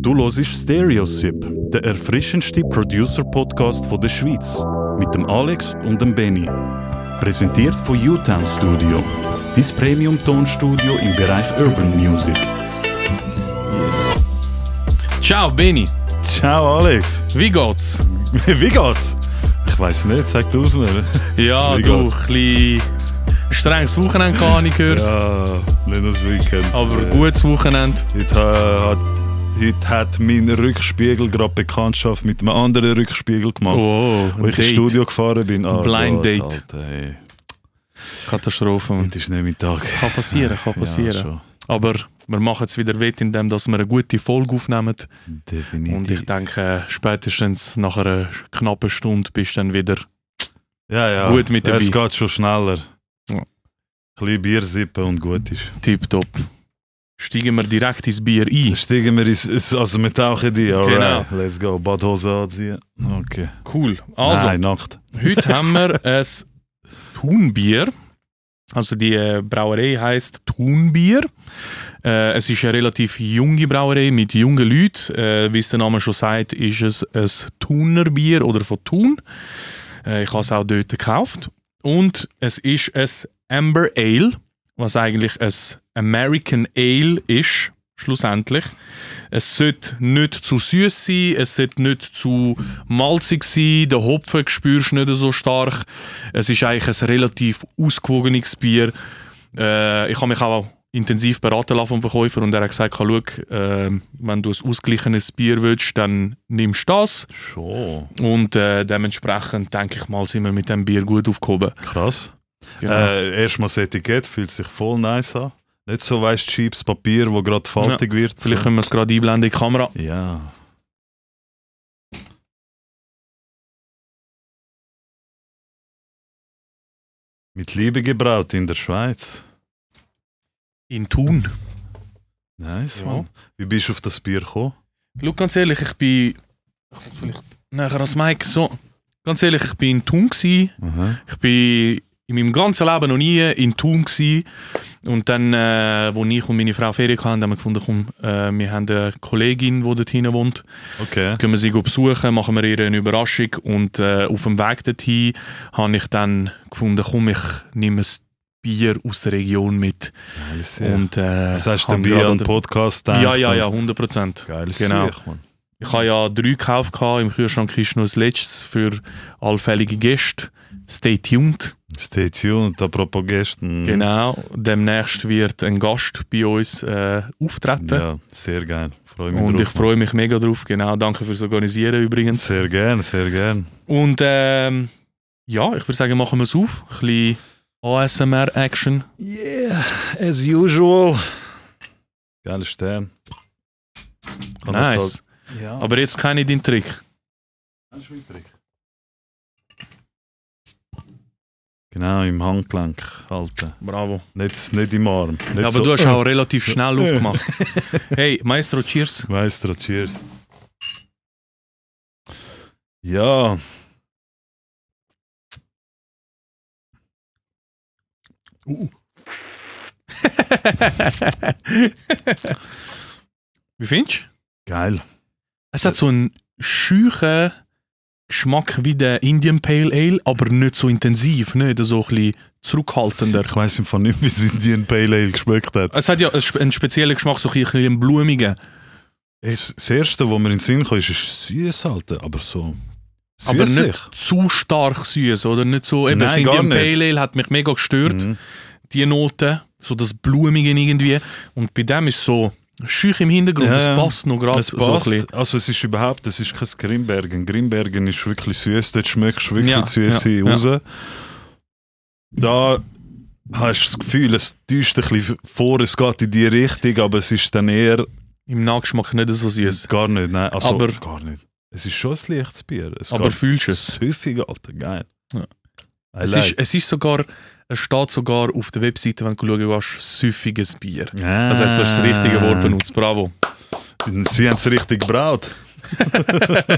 Du hörst Stereosip, der erfrischendste Producer-Podcast der Schweiz. Mit dem Alex und dem Benny. Präsentiert von U-Town Studio. Dein Premium-Tonstudio im Bereich Urban Music. Ciao Benny, Ciao Alex. wie geht's? Wie geht's? Ich weiß nicht, sag du es mir. Ja, Wie du, ein bisschen strenges Wochenende habe ich gehört. Ja, nicht nur das Weekend. Aber Äh, gutes Wochenende. Äh, hat, heute hat mein Rückspiegel gerade Bekanntschaft mit einem anderen Rückspiegel gemacht. Oh, Wo ich ins Date. Studio gefahren bin. Ah, Blind Gott, Date. Alter, hey. Katastrophe. Heute ist nicht mein Tag. Kann passieren, kann Ja, passieren. schon. Aber wir machen es wieder wett, indem dass wir eine gute Folge aufnehmen. Definitiv. Und ich denke, spätestens nach einer knappen Stunde bist du dann wieder. ja, ja. gut mit ja, Es dabei. geht schon schneller. Ja. Ein bisschen Bier sippen und gut ist. Tipptopp. Steigen wir direkt ins Bier ein. Steigen wir ins, ins also wir tauchen die. Alright, Genau. let's go. Badhose anziehen. Okay. Cool. Also, Nein, Nacht. Heute haben wir ein Thunbier. Also die äh, Brauerei heißt Thunbier. Äh, es ist eine relativ junge Brauerei mit jungen Leuten. Äh, wie es der Name schon sagt, ist es ein Thunerbier oder von Thun. Äh, ich habe es auch dort gekauft. Und es ist ein Amber Ale, was eigentlich ein American Ale ist, schlussendlich. Es sollte nicht zu süß sein, es sollte nicht zu malzig sein, den Hopfen spürst du nicht so stark. Es ist eigentlich ein relativ ausgewogenes Bier. Äh, ich habe mich auch intensiv beraten lassen vom Verkäufer und er hat gesagt, schau, äh, wenn du ein ausgeglichenes Bier willst, dann nimmst du das. Schon. Und äh, dementsprechend denke ich mal, sind wir mit dem Bier gut aufgehoben. Krass. Genau. Äh, Erstmal das Etikett fühlt sich voll nice an. Nicht so weißt cheapes Papier, wo gerade faltig wird. Vielleicht so. können wir es gerade einblenden in die Kamera. Ja. Mit Liebe gebraut in der Schweiz. In Thun. Nice, Ja. Mann. Wie bist du auf das Bier gekommen? Schau, ganz ehrlich, ich bin. Ich muss vielleicht nachher ans Mike. So, ganz ehrlich, ich bin in Thun. Gewesen. Ich bin in meinem ganzen Leben noch nie in Thun. Gewesen. Und dann, äh, wo ich und meine Frau Ferien hatten, haben wir gefunden, komm, äh, wir haben eine Kollegin, die dort hinten wohnt. Okay. Gehen wir sie besuchen, machen wir ihr eine Überraschung. Und äh, auf dem Weg dorthin habe ich dann gefunden, komm, ich nehme ein Bier aus der Region mit. Geiles. Und, äh, hast du habe Bier und Podcast Ja, ja, ja, 100 Prozent. Geiles Genau. Sieg, Mann. Ich habe ja drei gekauft, im Kühlschrank ist noch das letztes für allfällige Gäste. Stay tuned. Stay tuned, apropos Gäste. Mhm. Genau. Demnächst wird ein Gast bei uns äh, auftreten. Ja, sehr geil. Freue mich Und drauf, ich freue mich mega drauf. Genau, danke fürs Organisieren übrigens. Sehr gern, sehr gern. Und ähm, ja, ich würde sagen, machen wir es auf. Ein bisschen ASMR-Action. Yeah, as usual. Geiler Stern. Kann das Nice. halt- Ja. Aber jetzt kenne ich deinen Trick. Genau, im Handgelenk halten. Bravo. Nicht, nicht im Arm. Nicht Aber so, du hast auch relativ schnell aufgemacht. Hey, Maestro, cheers. Maestro, cheers. Ja. Uh. Wie findest du? Geil. Es hat so einen scheuchen Geschmack wie der Indian Pale Ale, aber nicht so intensiv, nicht so ein bisschen zurückhaltender. Ich weiß Fall nicht, wie es Indian Pale Ale geschmeckt hat. Es hat ja einen spe- einen speziellen Geschmack, so ein bisschen einen blumigen. Das erste, was mir in den Sinn kam, ist, ist süß, Alter. Aber so. Aber süßlich. nicht zu stark süß, oder? Nicht so, eben, Nein, Indian. Pale Ale hat mich mega gestört, Mhm. die Noten, so das Blumige irgendwie. Und bei dem ist so schüch im Hintergrund, Ja, das ja. passt noch gerade Es so passt. bisschen. also es ist überhaupt, es ist kein Grimbergen. Grimbergen ist wirklich süß, dort schmeckst du wirklich Ja, Süße ja, raus. Da hast du das Gefühl, es täuscht ein bisschen vor, es geht in die Richtung, aber es ist dann eher Im Nachgeschmack nicht so süß. gar nicht. Nein, also Aber- gar nicht. Es ist schon ein leichtes Bier. Es Aber fühlst du es? süffig, Alter, geil. Ja. Es like. ist, es ist sogar, es steht sogar auf der Webseite, wenn du schauen willst, süffiges Bier. Ah. Das heißt, du hast das richtige Wort benutzt. Bravo. Sie haben es richtig gebraut.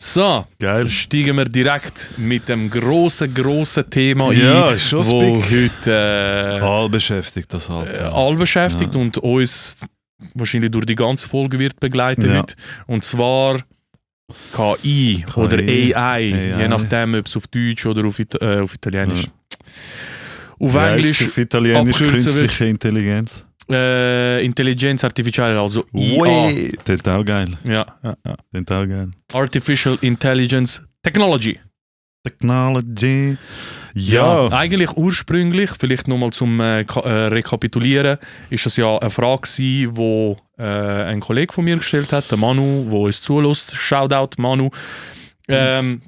So, Geil. steigen wir direkt mit dem grossen, grossen Thema Ja, ein, schon wo big. heute äh, All beschäftigt das halt. äh, all beschäftigt und uns wahrscheinlich durch die ganze Folge wird begleiten Ja. heute. Und zwar KI, oder AI, AI. je nachdem, ob es auf Deutsch oder auf, Ita äh, auf Italienisch. Auf heisst Englisch auf Italienisch künstliche Intelligenz. äh, Intelligenz Artificiale, also IA. Das ist auch geil. Ja, ja, ja. Das ist auch geil. Artificial Intelligence Technology. Technology. Ja. Eigentlich ursprünglich, vielleicht nochmal zum äh, äh, Rekapitulieren, ist das ja eine Frage gewesen, wo äh, ein Kollege von mir gestellt hat, der Manu, wo uns zulässt. Shoutout Manu. Ähm,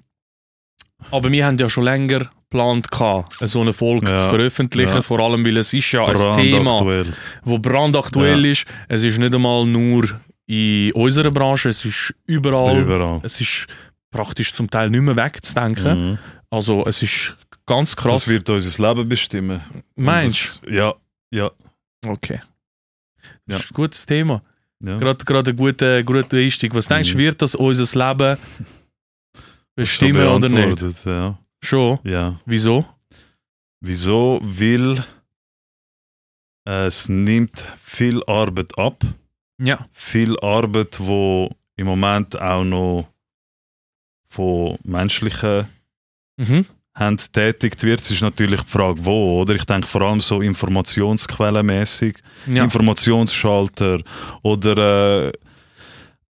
aber wir haben ja schon länger geplant, gehabt, so eine Folge Ja, zu veröffentlichen, ja. vor allem weil es ist ja ein Thema, wo brandaktuell ist. Es ist nicht einmal nur in unserer Branche, es ist überall. Überall. Es ist praktisch zum Teil nicht mehr wegzudenken. Mhm. Also es ist ganz krass. Das wird unser Leben bestimmen. Meinst das- Ja, ja. du? Okay. Das Ja. ist ein gutes Thema. ja. Gerade, gerade ein guter, guter Einstieg. Was denkst du, Mhm. wird das unser Leben bestimmen oder nicht? Ja. Schon. ja. Wieso? Wieso? Weil es nimmt viel Arbeit ab. Ja. Viel Arbeit, wo im Moment auch noch von menschlichen Mhm. Hand tätigt wird. Es ist natürlich die Frage, wo, oder? Ich denke vor allem so informationsquellenmäßig, Ja. Informationsschalter oder äh,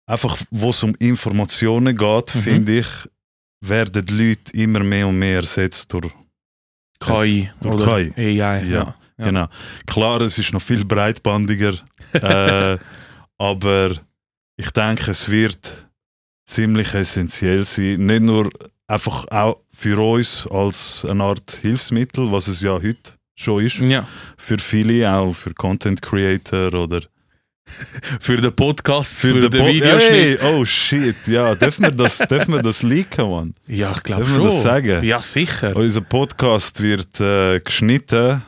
einfach, wo es um Informationen geht, Mhm. finde ich, werden die Leute immer mehr und mehr ersetzt durch KI Durch oder KI. AI. Ja. Ja, Ja. Genau. Klar, es ist noch viel breitbandiger, äh, aber ich denke, es wird ziemlich essentiell sein. Nicht nur einfach auch für uns als eine Art Hilfsmittel, was es ja heute schon ist, ja. für viele, auch für Content Creator oder Für den Podcast, für, den den Pod- Videoschnitt. Hey, oh shit, ja, dürfen wir das, dürfen wir das leaken, Mann? Ja, ich glaube Dürfen schon. wir das sagen? Ja, sicher. Unser Podcast wird äh, geschnitten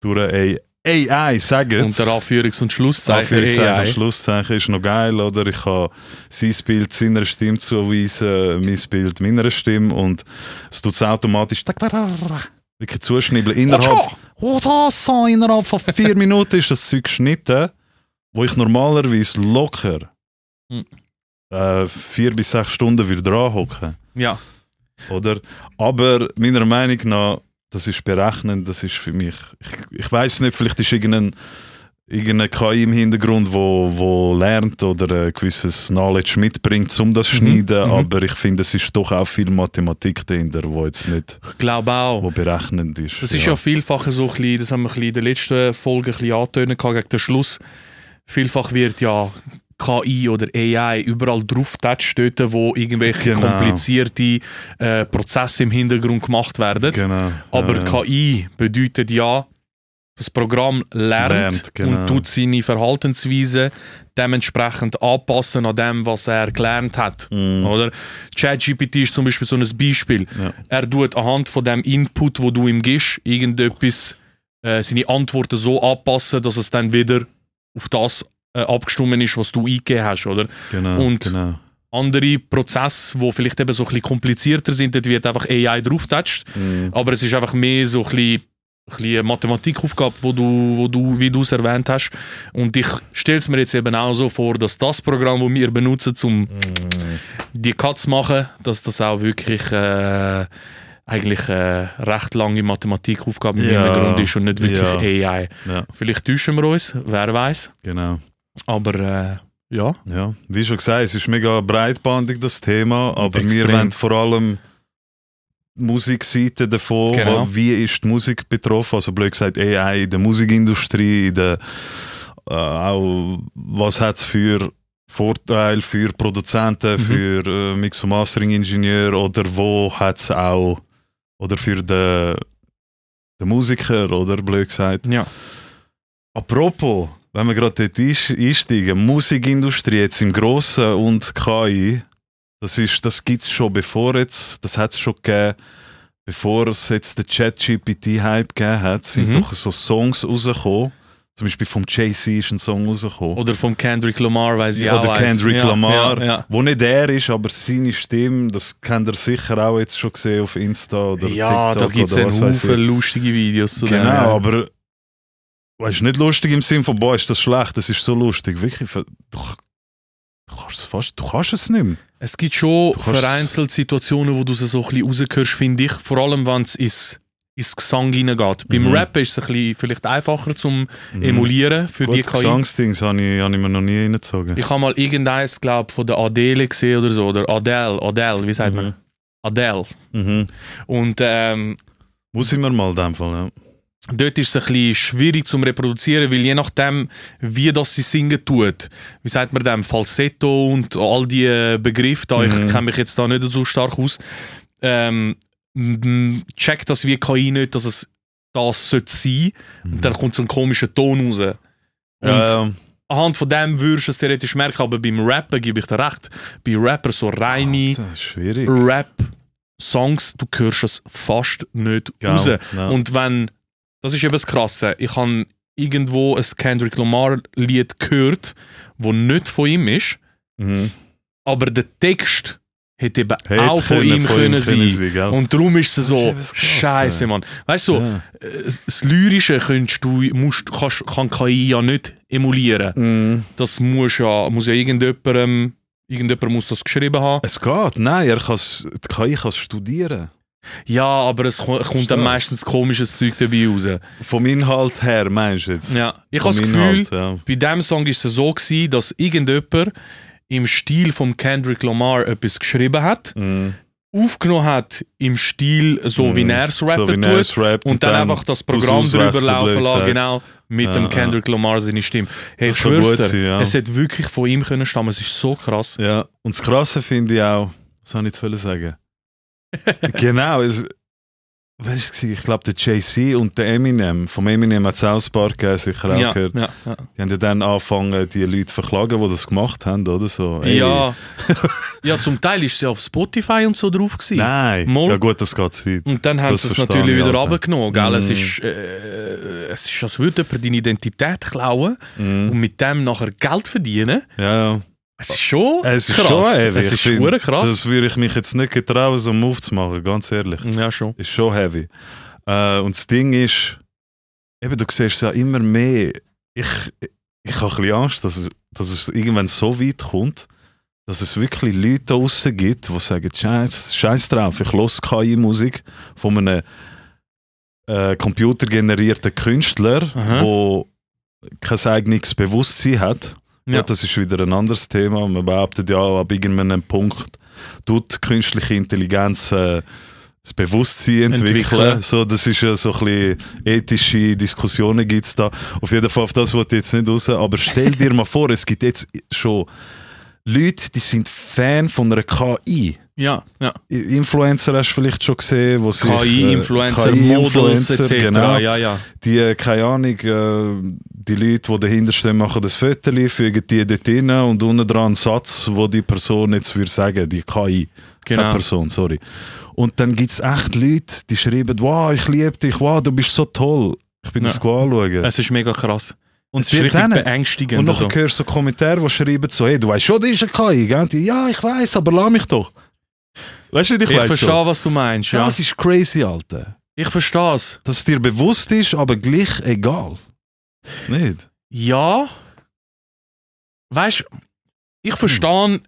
durch eine AI, sagen Unter Anführungs- und Schlusszeichen Anführungszeichen, AI. Schlusszeichen ist noch geil, oder? Ich kann sein Bild seiner Stimme zuweisen, mein Bild meiner Stimme und es tut es automatisch wirklich zuschnibbeln. Innerhalb, oh, das so, innerhalb von vier Minuten ist das Zeug geschnitten, wo ich normalerweise locker Hm. äh, vier bis sechs Stunden würde dran hocken. Ja. Oder? Aber meiner Meinung nach, das ist berechnen, das ist für mich. Ich, ich weiß nicht, vielleicht ist irgendein, irgendeine KI im Hintergrund, wo, wo lernt oder ein gewisses Knowledge mitbringt, um das zu Mhm, schneiden. mhm. Aber ich finde, es ist doch auch viel Mathematik dahinter, wo jetzt nicht Ich glaube auch. wo berechnend ist. Das ist ja, vielfach so ein bisschen, das haben wir ein bisschen in der letzten Folge ein bisschen angetönt gegen den Schluss. Vielfach wird ja KI oder AI überall drauf dort, wo irgendwelche Genau. komplizierte äh, Prozesse im Hintergrund gemacht werden. Genau. Aber ja, KI bedeutet ja, das Programm lernt, Lernt, genau. und tut seine Verhaltensweise dementsprechend anpassen an dem, was er gelernt hat. Mm, Oder? ChatGPT ist zum Beispiel so ein Beispiel. Ja. Er tut anhand von dem Input, wo du ihm gibst, irgendetwas, äh, seine Antworten so anpassen, dass es dann wieder auf das äh, abgestimmt ist, was du eingegeben hast. Oder? genau, und- genau. Andere Prozesse, die vielleicht eben so ein bisschen komplizierter sind, dort wird einfach AI draufgetatscht. Mm, Aber es ist einfach mehr so ein bisschen, ein bisschen eine Mathematikaufgabe, wo du, wo du, wie du es erwähnt hast. Und ich stelle es mir jetzt eben auch so vor, dass das Programm, das wir benutzen, um die Cuts zu machen, dass das auch wirklich äh, eigentlich eine recht lange Mathematikaufgabe im Ja. Hintergrund ist und nicht wirklich Ja. AI. Ja, Vielleicht täuschen wir uns, wer weiß. genau. Aber äh, ja, Ja, wie schon gesagt, es ist mega breitbandig das Thema, aber wir Extrem. wollen vor allem Musikseite davon, Genau. wie ist die Musik betroffen, also blöd gesagt AI in der Musikindustrie, in der, äh, auch was hat es für Vorteile für Produzenten, Mhm. für äh, Mix- und Mastering-Ingenieur oder wo hat es auch, oder für den, den Musiker, oder blöd gesagt. ja. Apropos, wenn wir gerade dort einsteigen, Musikindustrie jetzt im Grossen und KI, das, ist, das gibt es schon bevor jetzt, das hat es schon gegeben, bevor es jetzt den Chat-GPT-Hype gegeben hat, sind Mhm. doch so Songs rausgekommen. Zum Beispiel vom Jay-Z ist ein Song rausgekommen. Oder vom Kendrick Lamar, weiß ich auch. Oder. Kendrick ja, Lamar, Ja, ja. wo nicht er ist, aber seine Stimme, das kennt ihr sicher auch jetzt schon gesehen auf Insta oder Ja, da TikTok gibt es einen. Haufen lustige Videos zu dem. Genau, ja. aber weißt nicht lustig im Sinn von, boah, ist das schlecht, das ist so lustig. Wirklich, du, du kannst es fast, du kannst es nicht mehr. Es gibt schon vereinzelt Situationen, wo du es so ein bisschen raushörst, finde ich. Vor allem, wenn es ins, ins Gesang hineingeht. Beim Mhm. Rappen ist es ein bisschen vielleicht einfacher zum Emulieren für die Gut, KI. Gesangsdings habe ich, habe ich mir noch nie reingezogen. Ich habe mal irgendeins, glaube von der Adele gesehen oder so. Oder Adele, Adele, wie sagt man? Mhm. Adele. Mhm. Und ähm, Muss ich mir mal in dem Fall, ja. dort ist es ein bisschen schwierig zum Reproduzieren, weil je nachdem, wie das sie singen tut, wie sagt man dem, Falsetto und all die Begriffe, da, Mhm. ich kenne mich jetzt da nicht so stark aus, ähm, checkt das wie KI nicht, dass es das sollte sein und dann kommt so ein komischer Ton raus. Und ja. anhand von dem würdest du es theoretisch merken, aber beim Rappen gebe ich dir recht. Bei Rapper so reine Das. Rap-Songs, du hörst es fast nicht Genau, raus. ja. Und wenn, das ist eben das Krasse, ich habe irgendwo ein Kendrick Lamar-Lied gehört, wo nicht von ihm ist, Mhm. aber der Text hätte eben Hätte auch von können ihm können sein. gell? Und darum ist es ist so, Krasse. scheiße, Mann. Weißt du, so, Ja. äh, das Lyrische könntest du, musst, kannst, kann KI ja nicht emulieren. Mhm. Das muss ja, muss ja irgendjemandem, irgendjemand muss das geschrieben haben. Es geht, nein, er kann's, die KI kann es studieren. Ja, aber es ko- kommt dann meistens komisches Zeug dabei raus. Vom Inhalt her, meinst du jetzt? Ja, ich habe das Gefühl, Inhalt, ja. bei diesem Song ist es so gewesen, dass irgendjemand im Stil von Kendrick Lamar etwas geschrieben hat, Mhm. aufgenommen hat im Stil so wie Mhm. er es rappen so tut rappt und dann, einfach das Programm drüber laufen lassen, genau, mit Ja, dem ja. Kendrick Lamar seine Stimme. Hey, ich schwör's dir, sein, ja. es hätte wirklich von ihm können stammen, es ist so krass. Ja, und das Krasse finde ich auch, was soll ich jetzt sagen? genau, es, ist es? Ich glaube, der Jay-Z und der Eminem. Vom Eminem hat es auch ein paar gegeben, sicher auch Ja, gehört. ja, ja. Die haben ja dann angefangen, die Leute zu verklagen, die das gemacht haben, oder so. Ey, Ja. ja, zum Teil ist sie auf Spotify und so drauf gewesen. Nein, Mal. ja gut, das geht zu weit. Und dann haben Das sie es natürlich ich, wieder runtergenommen. Gell? Es, Mm. ist, äh, es ist, als würde jemand deine Identität klauen Mhm. und mit dem nachher Geld verdienen. Ja. Es ist schon Es ist krass. schon heavy. Es Ich ist find, schon krass. Das würde ich mich jetzt nicht getrauen, so einen Move zu machen, ganz ehrlich. ja, schon. Ist schon heavy. Äh, und das Ding ist, eben, du siehst es ja immer mehr. Ich, ich habe ein bisschen Angst, dass es, dass es irgendwann so weit kommt, dass es wirklich Leute da draussen gibt, die sagen, Scheiß, Scheiß drauf, ich höre KI-Musik von einem äh, computergenerierten Künstler, Aha. der kein eigenes Bewusstsein hat. Ja. Ja. das ist wieder ein anderes Thema. Man behauptet ja, ab irgendeinem Punkt tut künstliche Intelligenz äh, das Bewusstsein entwickeln. Entwickeln. So, das ist ja so ein bisschen ethische Diskussionen gibt es da. Auf jeden Fall, auf das wollte ich jetzt nicht raus. Aber stell dir mal vor, es gibt jetzt schon Leute, die sind Fan von einer KI. Ja, ja. Influencer hast du vielleicht schon gesehen, wo sich, äh, KI-Influencer, KI-Influencer, Models etc. Genau, Ja, ja. die, äh, keine Ahnung, äh, die Leute, die dahinter stehen, machen das Foto, fügen die dort rein und unten dran einen Satz, wo die Person jetzt würde sagen, die KI, Genau. keine Person, sorry. Und dann gibt es echt Leute, die schreiben, wow, ich liebe dich, wow, du bist so toll. Ich bin Ja. das anschauen. Es ist mega krass. Und Es richtig denen- beängstigend. und nachher also. hörst du so Kommentare, die schreiben so, hey, du weißt schon, das ist eine KI, gell? Die, ja, ich weiß, aber lass mich doch. Weißt du, ich, Ich weiss verstehe, so? was du meinst. Ja. Das ist crazy, Alter. Ich verstehe es. Dass es dir bewusst ist, aber gleich egal. Nicht? Ja. Weißt du, ich verstehe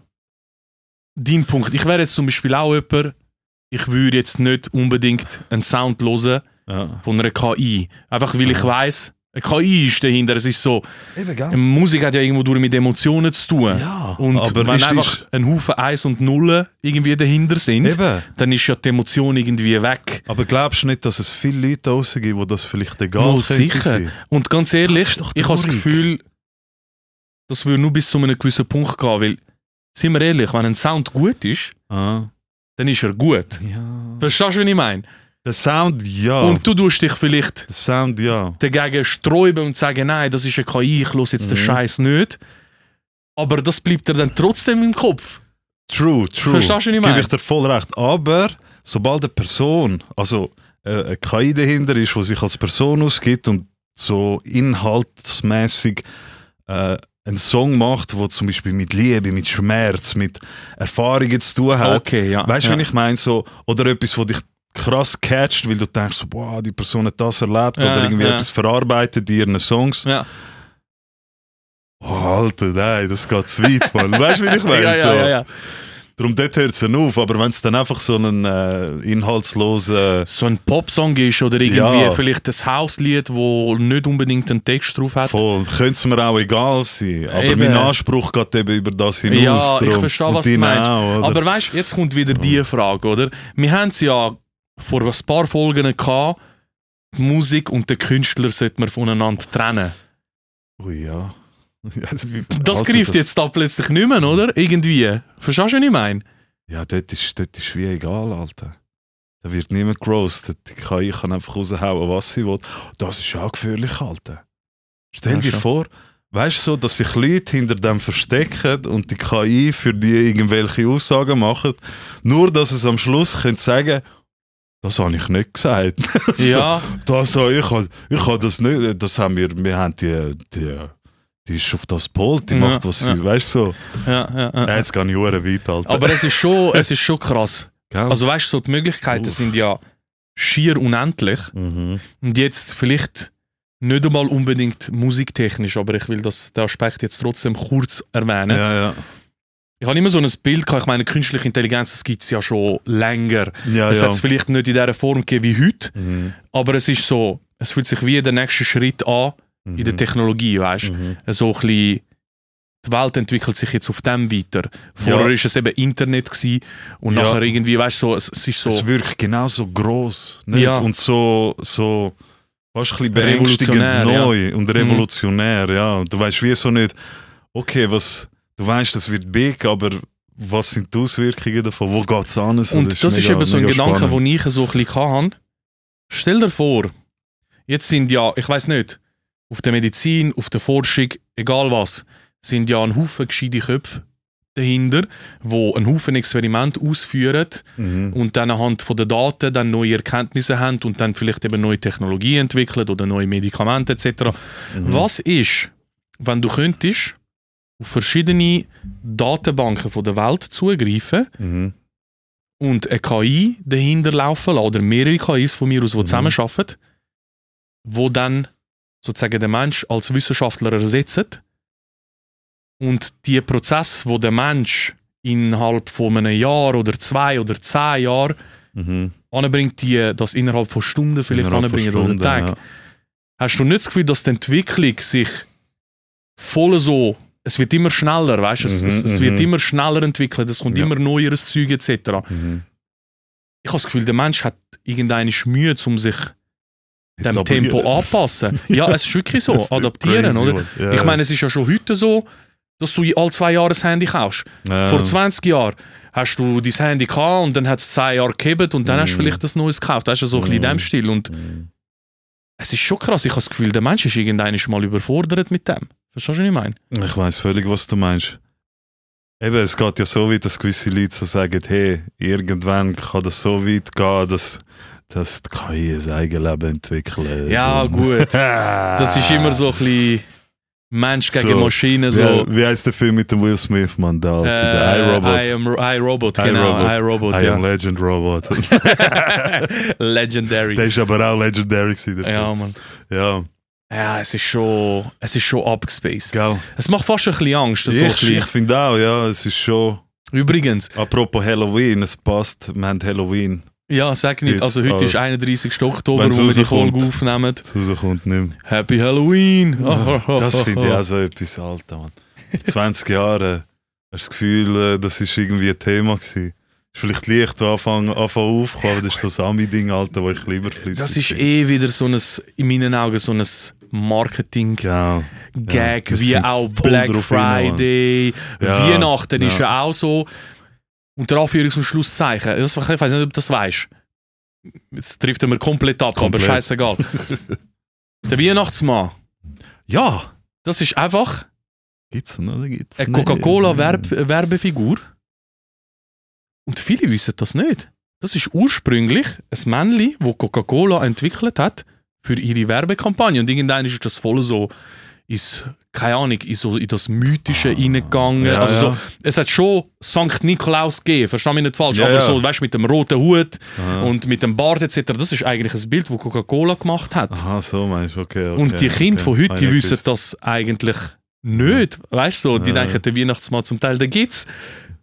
deinen Punkt. Ich wäre jetzt zum Beispiel auch jemand, ich würde jetzt nicht unbedingt einen Sound hören Ja. von einer KI. Einfach weil ich weiß, KI ist dahinter. Es ist so, Eben, gell? Musik hat ja irgendwo durch mit Emotionen zu tun. Ja, Und aber wenn ist, einfach ist, ein Haufen Eins und Nullen irgendwie dahinter sind, eben. dann ist ja die Emotion irgendwie weg. Aber glaubst du nicht, dass es viele Leute draussen gibt, wo das vielleicht egal könnte sicher. sein? Und ganz ehrlich, ist ich habe das. Gefühl, das würde nur bis zu einem gewissen Punkt gehen, weil, sind wir ehrlich, wenn ein Sound gut ist, Ah. dann ist er gut. Ja. Verstehst du, was ich meine? Der Sound, ja. Und du tust dich vielleicht der Sound, ja. dagegen sträuben und sagen, nein, das ist eine KI, ich los jetzt den Mhm. Scheiß nicht. Aber das bleibt dir dann trotzdem im Kopf. True, true. Verstehst du, was ich Gebe meine? ich dir voll recht. Aber sobald eine Person, also äh, eine KI dahinter ist, die sich als Person ausgibt und so inhaltsmäßig äh, einen Song macht, wo zum Beispiel mit Liebe, mit Schmerz, mit Erfahrungen zu tun hat. Okay, ja. Weißt du, ja. wie ich meine? So, oder etwas, wo dich krass catcht, weil du denkst, boah, die Person hat das erlebt Ja, oder irgendwie ja. etwas verarbeitet in ihren Songs. Ja. Oh, Alter, nein, das geht zu weit, Mann. Weißt du, wie ich meine? ja, ja, so. ja. Darum dort hört es dann auf, aber wenn es dann einfach so einen äh, inhaltslosen. So ein Popsong ist oder irgendwie vielleicht ein Hauslied, wo nicht unbedingt einen Text drauf hat. Voll, könnte es mir auch egal sein. Aber Eben. mein Anspruch geht eben über das hinaus. Ja, ich drum. verstehe, Und was du meinst. Auch? Aber weißt du, jetzt kommt wieder die Frage, oder? Wir haben es ja vor ein paar Folgen gehabt, die Musik und den Künstler sollte man voneinander trennen. Ui, ja. Wie- Das greift das- jetzt da plötzlich nicht mehr, oder? Irgendwie. Verstehst du, was ich meine? Ja, dort ist, dort ist wie egal, Alter. Da wird niemand gerostet. Die KI kann einfach raushauen, was sie will. Das ist auch gefährlich, Alter. Stell Ja, dir schon. vor, weißt du so, dass sich Leute hinter dem verstecken und die KI für die irgendwelche Aussagen machen, nur dass es am Schluss können sagen das habe ich nicht gesagt. Ja, Das, habe ich, habe- ich habe das nicht, das haben wir, wir haben die, die, die ist auf das Pult, die Ja, macht was ja. sie, weißt du so. ja, ja. Ja, ja. jetzt gehe ich weit, Alter. Aber es ist schon, es ist schon krass. Gell? Also weißt du, so die Möglichkeiten Uff. sind ja schier unendlich. mhm. Und jetzt vielleicht nicht einmal unbedingt musiktechnisch, aber ich will das, den Aspekt jetzt trotzdem kurz erwähnen. Ja, ja. Ich habe immer so ein Bild gehabt, ich meine, künstliche Intelligenz, das gibt es ja schon länger. Ja, Es ja. hat es vielleicht nicht in dieser Form gegeben wie heute, Mhm. aber es ist so, es fühlt sich wie der nächste Schritt an in der Technologie, weißt du? Mhm. So ein bisschen, die Welt entwickelt sich jetzt auf dem weiter. Vorher Ja. ist es eben Internet gewesen und Ja. nachher irgendwie, weißt du, so, es, es ist so. Es wirkt genauso groß nicht? Ja. und so, so fast ein bisschen beängstigend ja. neu und revolutionär. Ja. Und du weißt wie so nicht, okay, was, du weißt, das wird big, aber was sind die Auswirkungen davon? Wo geht es an? Und das, ist mega- eben so ein Gedanke, spannend. den ich so ein bisschen hatte. Stell dir vor, jetzt sind ja, ich weiß nicht, auf der Medizin, auf der Forschung, egal was, sind ja ein Haufen gescheite Köpfe dahinter, wo einen Haufen Experiment ausführen Mhm. und dann anhand von den Daten dann neue Erkenntnisse haben und dann vielleicht eben neue Technologie entwickeln oder neue Medikamente etc. Mhm. Was ist, wenn du könntest auf verschiedene Datenbanken von der Welt zugreifen Mhm. und eine KI dahinter laufen lassen, oder mehrere KIs von mir aus, die Mhm. zusammenarbeiten, wo dann sozusagen den Mensch als Wissenschaftler ersetzen und die Prozess, wo der Mensch innerhalb von einem Jahr oder zwei oder zehn Jahren Mhm. anbringt, die das innerhalb von Stunden vielleicht Innerhalb anbringen oder Stunden, Tag. ja. Hast du nicht das Gefühl, dass die Entwicklung sich voll so, es wird immer schneller, weißt du, es, Mhm, es, es wird mhm. immer schneller entwickelt, es kommt Ja. immer neueres Zeug etc. Mhm. Ich habe das Gefühl, der Mensch hat irgendeine Mühe, um sich dem. Tempo anpassen. Ja, es ist wirklich so, Das adaptieren, oder? Ja. Ich meine, es ist ja schon heute so, dass du alle zwei Jahre ein Handy kaufst. ja. Vor 20 Jahren hast du dein Handy gehabt und dann hat es 10 Jahre gehabt und dann hast du Mhm. vielleicht ein neues gekauft. Das ist ja so ein bisschen in Mhm. dem Stil. Und Mhm. es ist schon krass. Ich habe das Gefühl, der Mensch ist irgendwann mal überfordert mit dem. Verstehst du, was ich meine? Ich weiß völlig, was du meinst. Eben, es geht ja so weit, dass gewisse Leute so sagen, hey, irgendwann kann das so weit gehen, dass, dass die KI ein Eigenleben entwickeln. Ja, gut. Das ist immer so ein bisschen Mensch gegen So, Maschine. So. Wie, wie heißt der Film mit dem Will Smith, Mann? Der, alte, der Äh, iRobot. I am I, genau. Robot. iRobot, I ja. am Legend Robot. Legendary. der ist aber auch legendary gewesen. der ja. Mann. ja, Ja, es ist schon, es ist schon abgespaced. gell. Es macht fast ein bisschen Angst. Ein Ich, ich finde auch, ja, es ist schon. Übrigens, Apropos Halloween, es passt, wir haben Halloween. ja, sag nicht, Heute, also heute aber- ist 31. Oktober, wo wir die. Folge aufnehmen. Das rauskommt nicht mehr. Happy Halloween! Das finde ich auch so etwas Alter, Mann. Vor 20 Jahren hast du das Gefühl, äh, das ist irgendwie ein Thema gewesen. Ist vielleicht leicht anfangen, anfangen aufkommen, aber das ist so ein Sami-Ding, Alter, wo ich lieber flüssig Das ist eh wieder so ein, in meinen Augen, so ein Marketing-Gag. Ja, wie auch Black. Friday, Ja, Weihnachten ist ja. auch so. Unter Anführungs- und Schlusszeichen. Ich weiß nicht, ob du das weißt. Jetzt trifft er mir komplett ab, Komplett. aber scheißegal. Der Weihnachtsmann, Ja! das ist einfach Gibt's ihn oder gibt's eine? Coca-Cola-Werbefigur. Und viele wissen das nicht. Das ist ursprünglich ein Männchen, das Coca-Cola entwickelt hat für ihre Werbekampagne. Und irgendwann ist das voll so ins, keine Ahnung, in, so, in das Mythische reingegangen. Ah, ja, also ja. So, es hat schon Sankt Nikolaus gegeben, versteh mich nicht falsch, Ja, aber so, weißt du, mit dem roten Hut Aha. und mit dem Bart etc., das ist eigentlich ein Bild, das Coca-Cola gemacht hat. Aha, so meinst du, okay, okay. und die Kinder okay. von heute, die wissen das eigentlich nicht. Weißt du, so, die denken, der Weihnachtsmann zum Teil, den gibt's.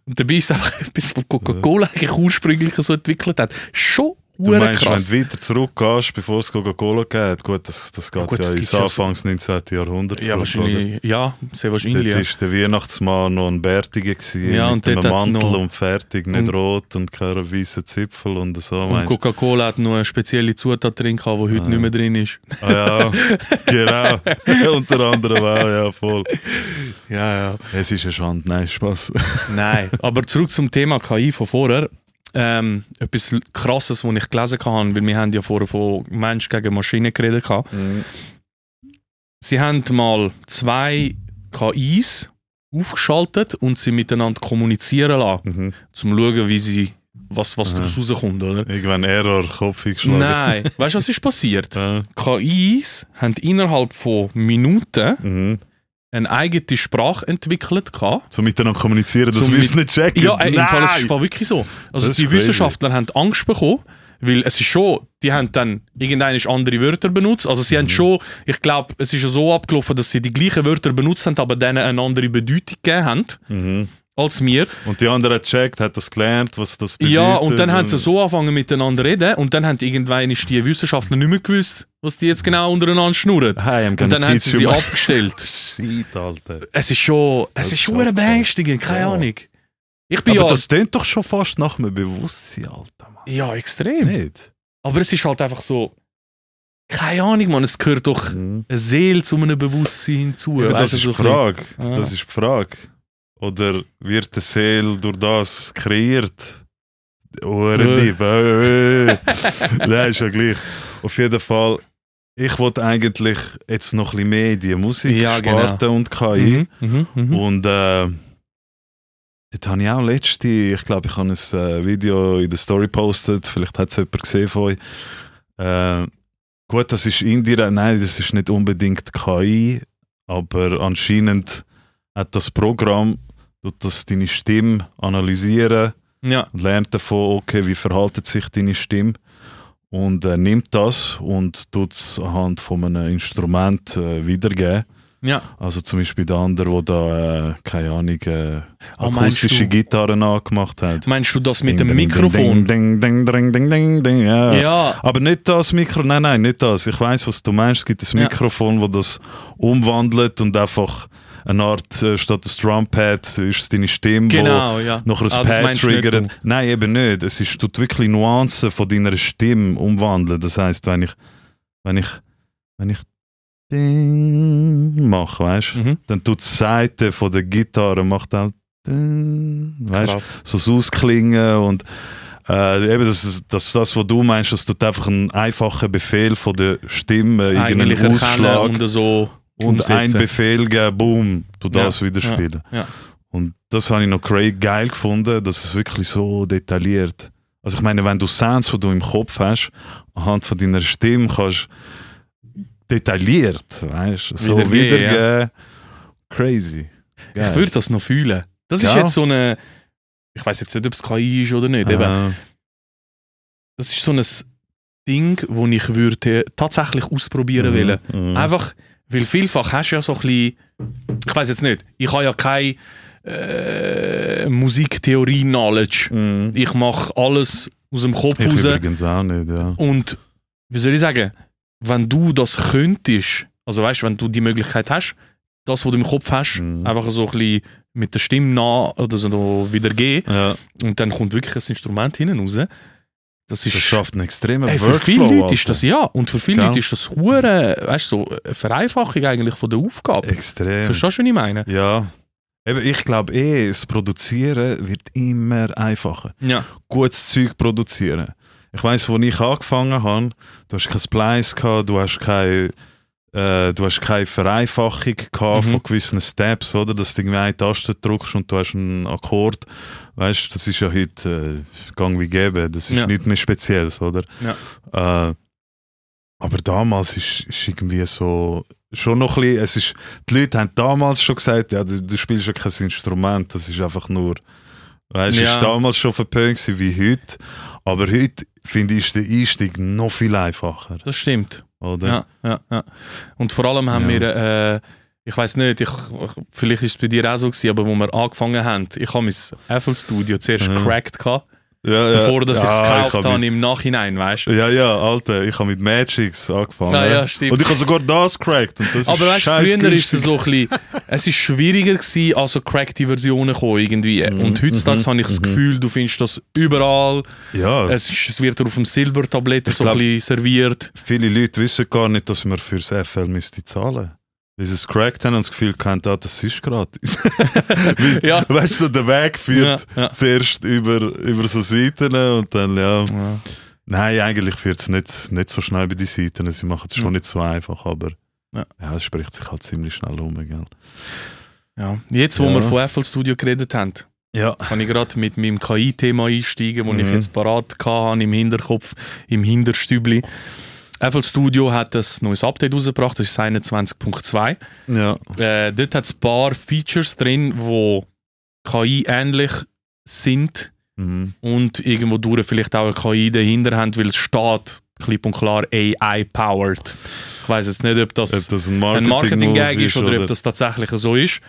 Und dabei ist einfach etwas, was Coca-Cola eigentlich ursprünglich so entwickelt hat. Schon Du meinst, krass. wenn du weiter zurückgehst, bevor es Coca-Cola gibt, gut, das, das geht gut, ja das ins ja Anfangs 19. Jahrhundert Ja, zurück, oder? wahrscheinlich, ja, sehr wahrscheinlich. Dort Ja. war der Weihnachtsmann noch ein Bärtiger gewesen, Ja, mit einem Mantel und fertig, nicht und- rot und keine weißen Zipfel und so. Und? Coca-Cola hat noch eine spezielle Zutat drin, gehabt, die heute Ah. nicht mehr drin ist. Ah, ja, genau. Unter anderem auch, ja, voll. Ja, ja. Es ist eine Schande, nein, Spaß. Nein, aber zurück zum Thema KI von vorher. Ähm, etwas Krasses, was ich gelesen habe, weil wir haben ja vorher von Mensch gegen Maschine geredet. gehabt. Sie haben mal zwei KIs aufgeschaltet und sie miteinander kommunizieren lassen, Mhm. um zu schauen, wie sie, was, was daraus rauskommt. Oder? Irgendwann Error, Kopf eingeschlagen. Nein, weißt du, was ist passiert? Ja. KIs haben innerhalb von Minuten Mhm. Eine eigene Sprache entwickelt. Gehabt. So miteinander kommunizieren, dass So wir es nicht checken. Ja, äh, im Fall, es ist wirklich so. Also die crazy. Wissenschaftler haben Angst bekommen, weil es ist schon, die haben dann irgendeine andere Wörter benutzt. Also sie haben Mhm. schon, ich glaube, es ist ja so abgelaufen, dass sie die gleichen Wörter benutzt haben, aber denen eine andere Bedeutung gegeben haben Mhm. Als mir. Und die andere hat gecheckt, hat das gelernt, was das bedeutet. Ja, und dann haben sie so angefangen miteinander reden und dann haben irgendwann ist die Wissenschaftler nicht mehr gewusst, was die jetzt genau untereinander schnurren. Hey, Und dann haben sie sie abgestellt. Shit, Alter. Es ist schon, es Das ist schon beängstigend, keine Ja. Ahnung. Ich bin Aber ja, das klingt doch schon fast nach einem Bewusstsein, Alter. Mann. ja extrem. Nicht? Aber es ist halt einfach so, keine Ahnung, man, es gehört doch Mhm. eine Seele zu einem Bewusstsein hinzu. Ja, das Weißt du, ist die Frage. Ah. Das ist die Frage. Oder wird die Seele durch das kreiert? Ohrendieb. Äh. äh. Nein, ist ja gleich. Auf jeden Fall, ich wollte eigentlich jetzt noch ein bisschen mehr in die Musik Ja, Sparte und KI. Mhm, mhm, mhm. Und äh, dort habe ich auch letzte, ich glaube, ich habe ein äh, Video in der Story postet, vielleicht hat es jemand gesehen von euch. Äh, gut, das ist indirekt, nein, das ist nicht unbedingt KI, aber anscheinend hat das Programm, tut das deine Stimme analysieren Ja, und lernt davon, okay, wie verhaltet sich deine Stimme und äh, nimmt das und tut es anhand von einem Instrument äh, wiedergeben. ja. Also zum Beispiel der andere, der da, äh, keine Ahnung, äh, Ah, akustische du- Gitarren angemacht hat. Meinst du das mit Ding, dem ding, Mikrofon? Ding, ding, ding, ding, ding, ding, ja. Ja, Aber nicht das Mikro, nein, nein, nicht das. Ich weiß, was du meinst. Es gibt ein Ja. Mikrofon, wo das umwandelt und einfach eine Art, äh, statt das Drumpad ist es deine Stimme, genau, ja. wo noch ein Ah, Pad triggert. Nein, eben nicht. Es ist, tut wirklich Nuancen von deiner Stimme umwandeln. Das heißt, wenn ich, wenn ich, wenn ich Ding mache, weißt du, Mhm. dann tut die Seite von der Gitarre macht auch Ding, weißt Krass. so das Ausklingen und äh, eben das, ist- das, das, was du meinst, das tut einfach einen einfachen Befehl von der Stimme, Eigentlich irgendeinen erkennen Ausschlag und so und ein umsetzen. Befehl geben, boom, du Ja, das wieder ja, spielen. ja. Und das habe ich noch geil gefunden, dass es wirklich so detailliert. Also ich meine, wenn du Sounds, die du im Kopf hast, anhand von deiner Stimme kannst detailliert, weißt, so Wiedergeben, wiedergeben. Crazy. Ich würde das noch fühlen. Das ist Ja. jetzt so eine, ich weiß jetzt nicht, ob es KI ist oder nicht, eben. Das ist so ein Ding, wo ich würde tatsächlich ausprobieren mhm, wollen. mhm. Einfach, weil vielfach hast du ja so ein bisschen, ich weiß jetzt nicht, ich habe ja keine äh, Musiktheorie-Knowledge. Mhm. Ich mache alles aus dem Kopf Ich raus. übrigens auch nicht, ja. Und wie soll ich sagen, wenn du das könntest, also weißt du, wenn du die Möglichkeit hast, das, was du im Kopf hast, Mhm. einfach so ein bisschen mit der Stimme nah oder so wiedergeben ja. und dann kommt wirklich ein Instrument hinten raus. Das ist Das schafft einen extremen Ey, für Workflow. viele Leute Alter. ist das ja und für viele Gell? Leute ist das hure, weißt du, so eine Vereinfachung eigentlich von der Aufgabe. Extrem. Verstehst du, was ich meine? Ja. Eben, ich glaube eh, das Produzieren wird immer einfacher. Ja. Gutes Zeug produzieren. Ich weiß, wo ich angefangen habe, du hast kein Splice gehabt, du hast keine, äh, du hast keine Vereinfachung gehabt Mhm. von gewissen Steps, oder? Dass du irgendwie eine Taste drückst und du hast einen Akkord. Weißt du, das ist ja heute äh, gang wie gäbe. Das ist Ja. nichts mehr Spezielles, oder? Äh, Aber damals ist, ist irgendwie so schon noch ein bisschen, es ist, die Leute haben damals schon gesagt, ja, du, du spielst ja kein Instrument, das ist einfach nur, weißt du, Ja. ist damals schon verpönt wie heute, aber heute finde ich ist der Einstieg noch viel einfacher, Das stimmt. oder? Ja, ja, ja. Und vor allem haben Ja. wir, äh, ich weiß nicht, ich, vielleicht ist es bei dir auch so gewesen, aber wo wir angefangen haben, ich habe mein FL Studio zuerst Mhm. cracked gehabt, ja, bevor dass ich es Ja, gekauft hab habe mit- im Nachhinein, weißt du? Ja, ja, Alter, ich habe mit Magix angefangen. Ah, ja, stimmt. Und ich habe sogar das cracked. Das Aber weißt du, früher ist es günstig. so ein bisschen, es ist schwieriger gewesen, also crackte Versionen kommen irgendwie. Mhm, Und heutzutage habe ich das Gefühl, du findest das überall. Ja, Es, ist, es wird auf dem Silbertablett so glaub- ein bisschen serviert. viele Leute wissen gar nicht, dass wir fürs FL müsste zahlen Weil sie es cracked haben und das Gefühl hatten, ah, das ist gratis. Weil, Ja. Weißt du, so der Weg führt Ja, ja. zuerst über, über so Seiten und dann, ja. Ja. Nein, eigentlich führt es nicht, nicht so schnell bei den Seiten. Sie machen es schon nicht so einfach, aber Ja. es spricht sich halt ziemlich schnell um. Gell? Ja. Jetzt, wo wir von FL Studio geredet haben, Ja. kann ich gerade mit meinem KI-Thema einsteigen, das ich Mhm. jetzt parat hatte im Hinterkopf, im Hinterstübli. FL Studio hat ein neues Update rausgebracht, das ist 21.2. Ja. Äh, dort hat es ein paar Features drin, die KI-ähnlich sind Mhm. und irgendwo durch vielleicht auch eine KI dahinter haben, weil es steht klipp und klar AI-powered. Ich weiß jetzt nicht, ob das Ob das ein Marketing-Gag ist oder, oder ob das tatsächlich so ist.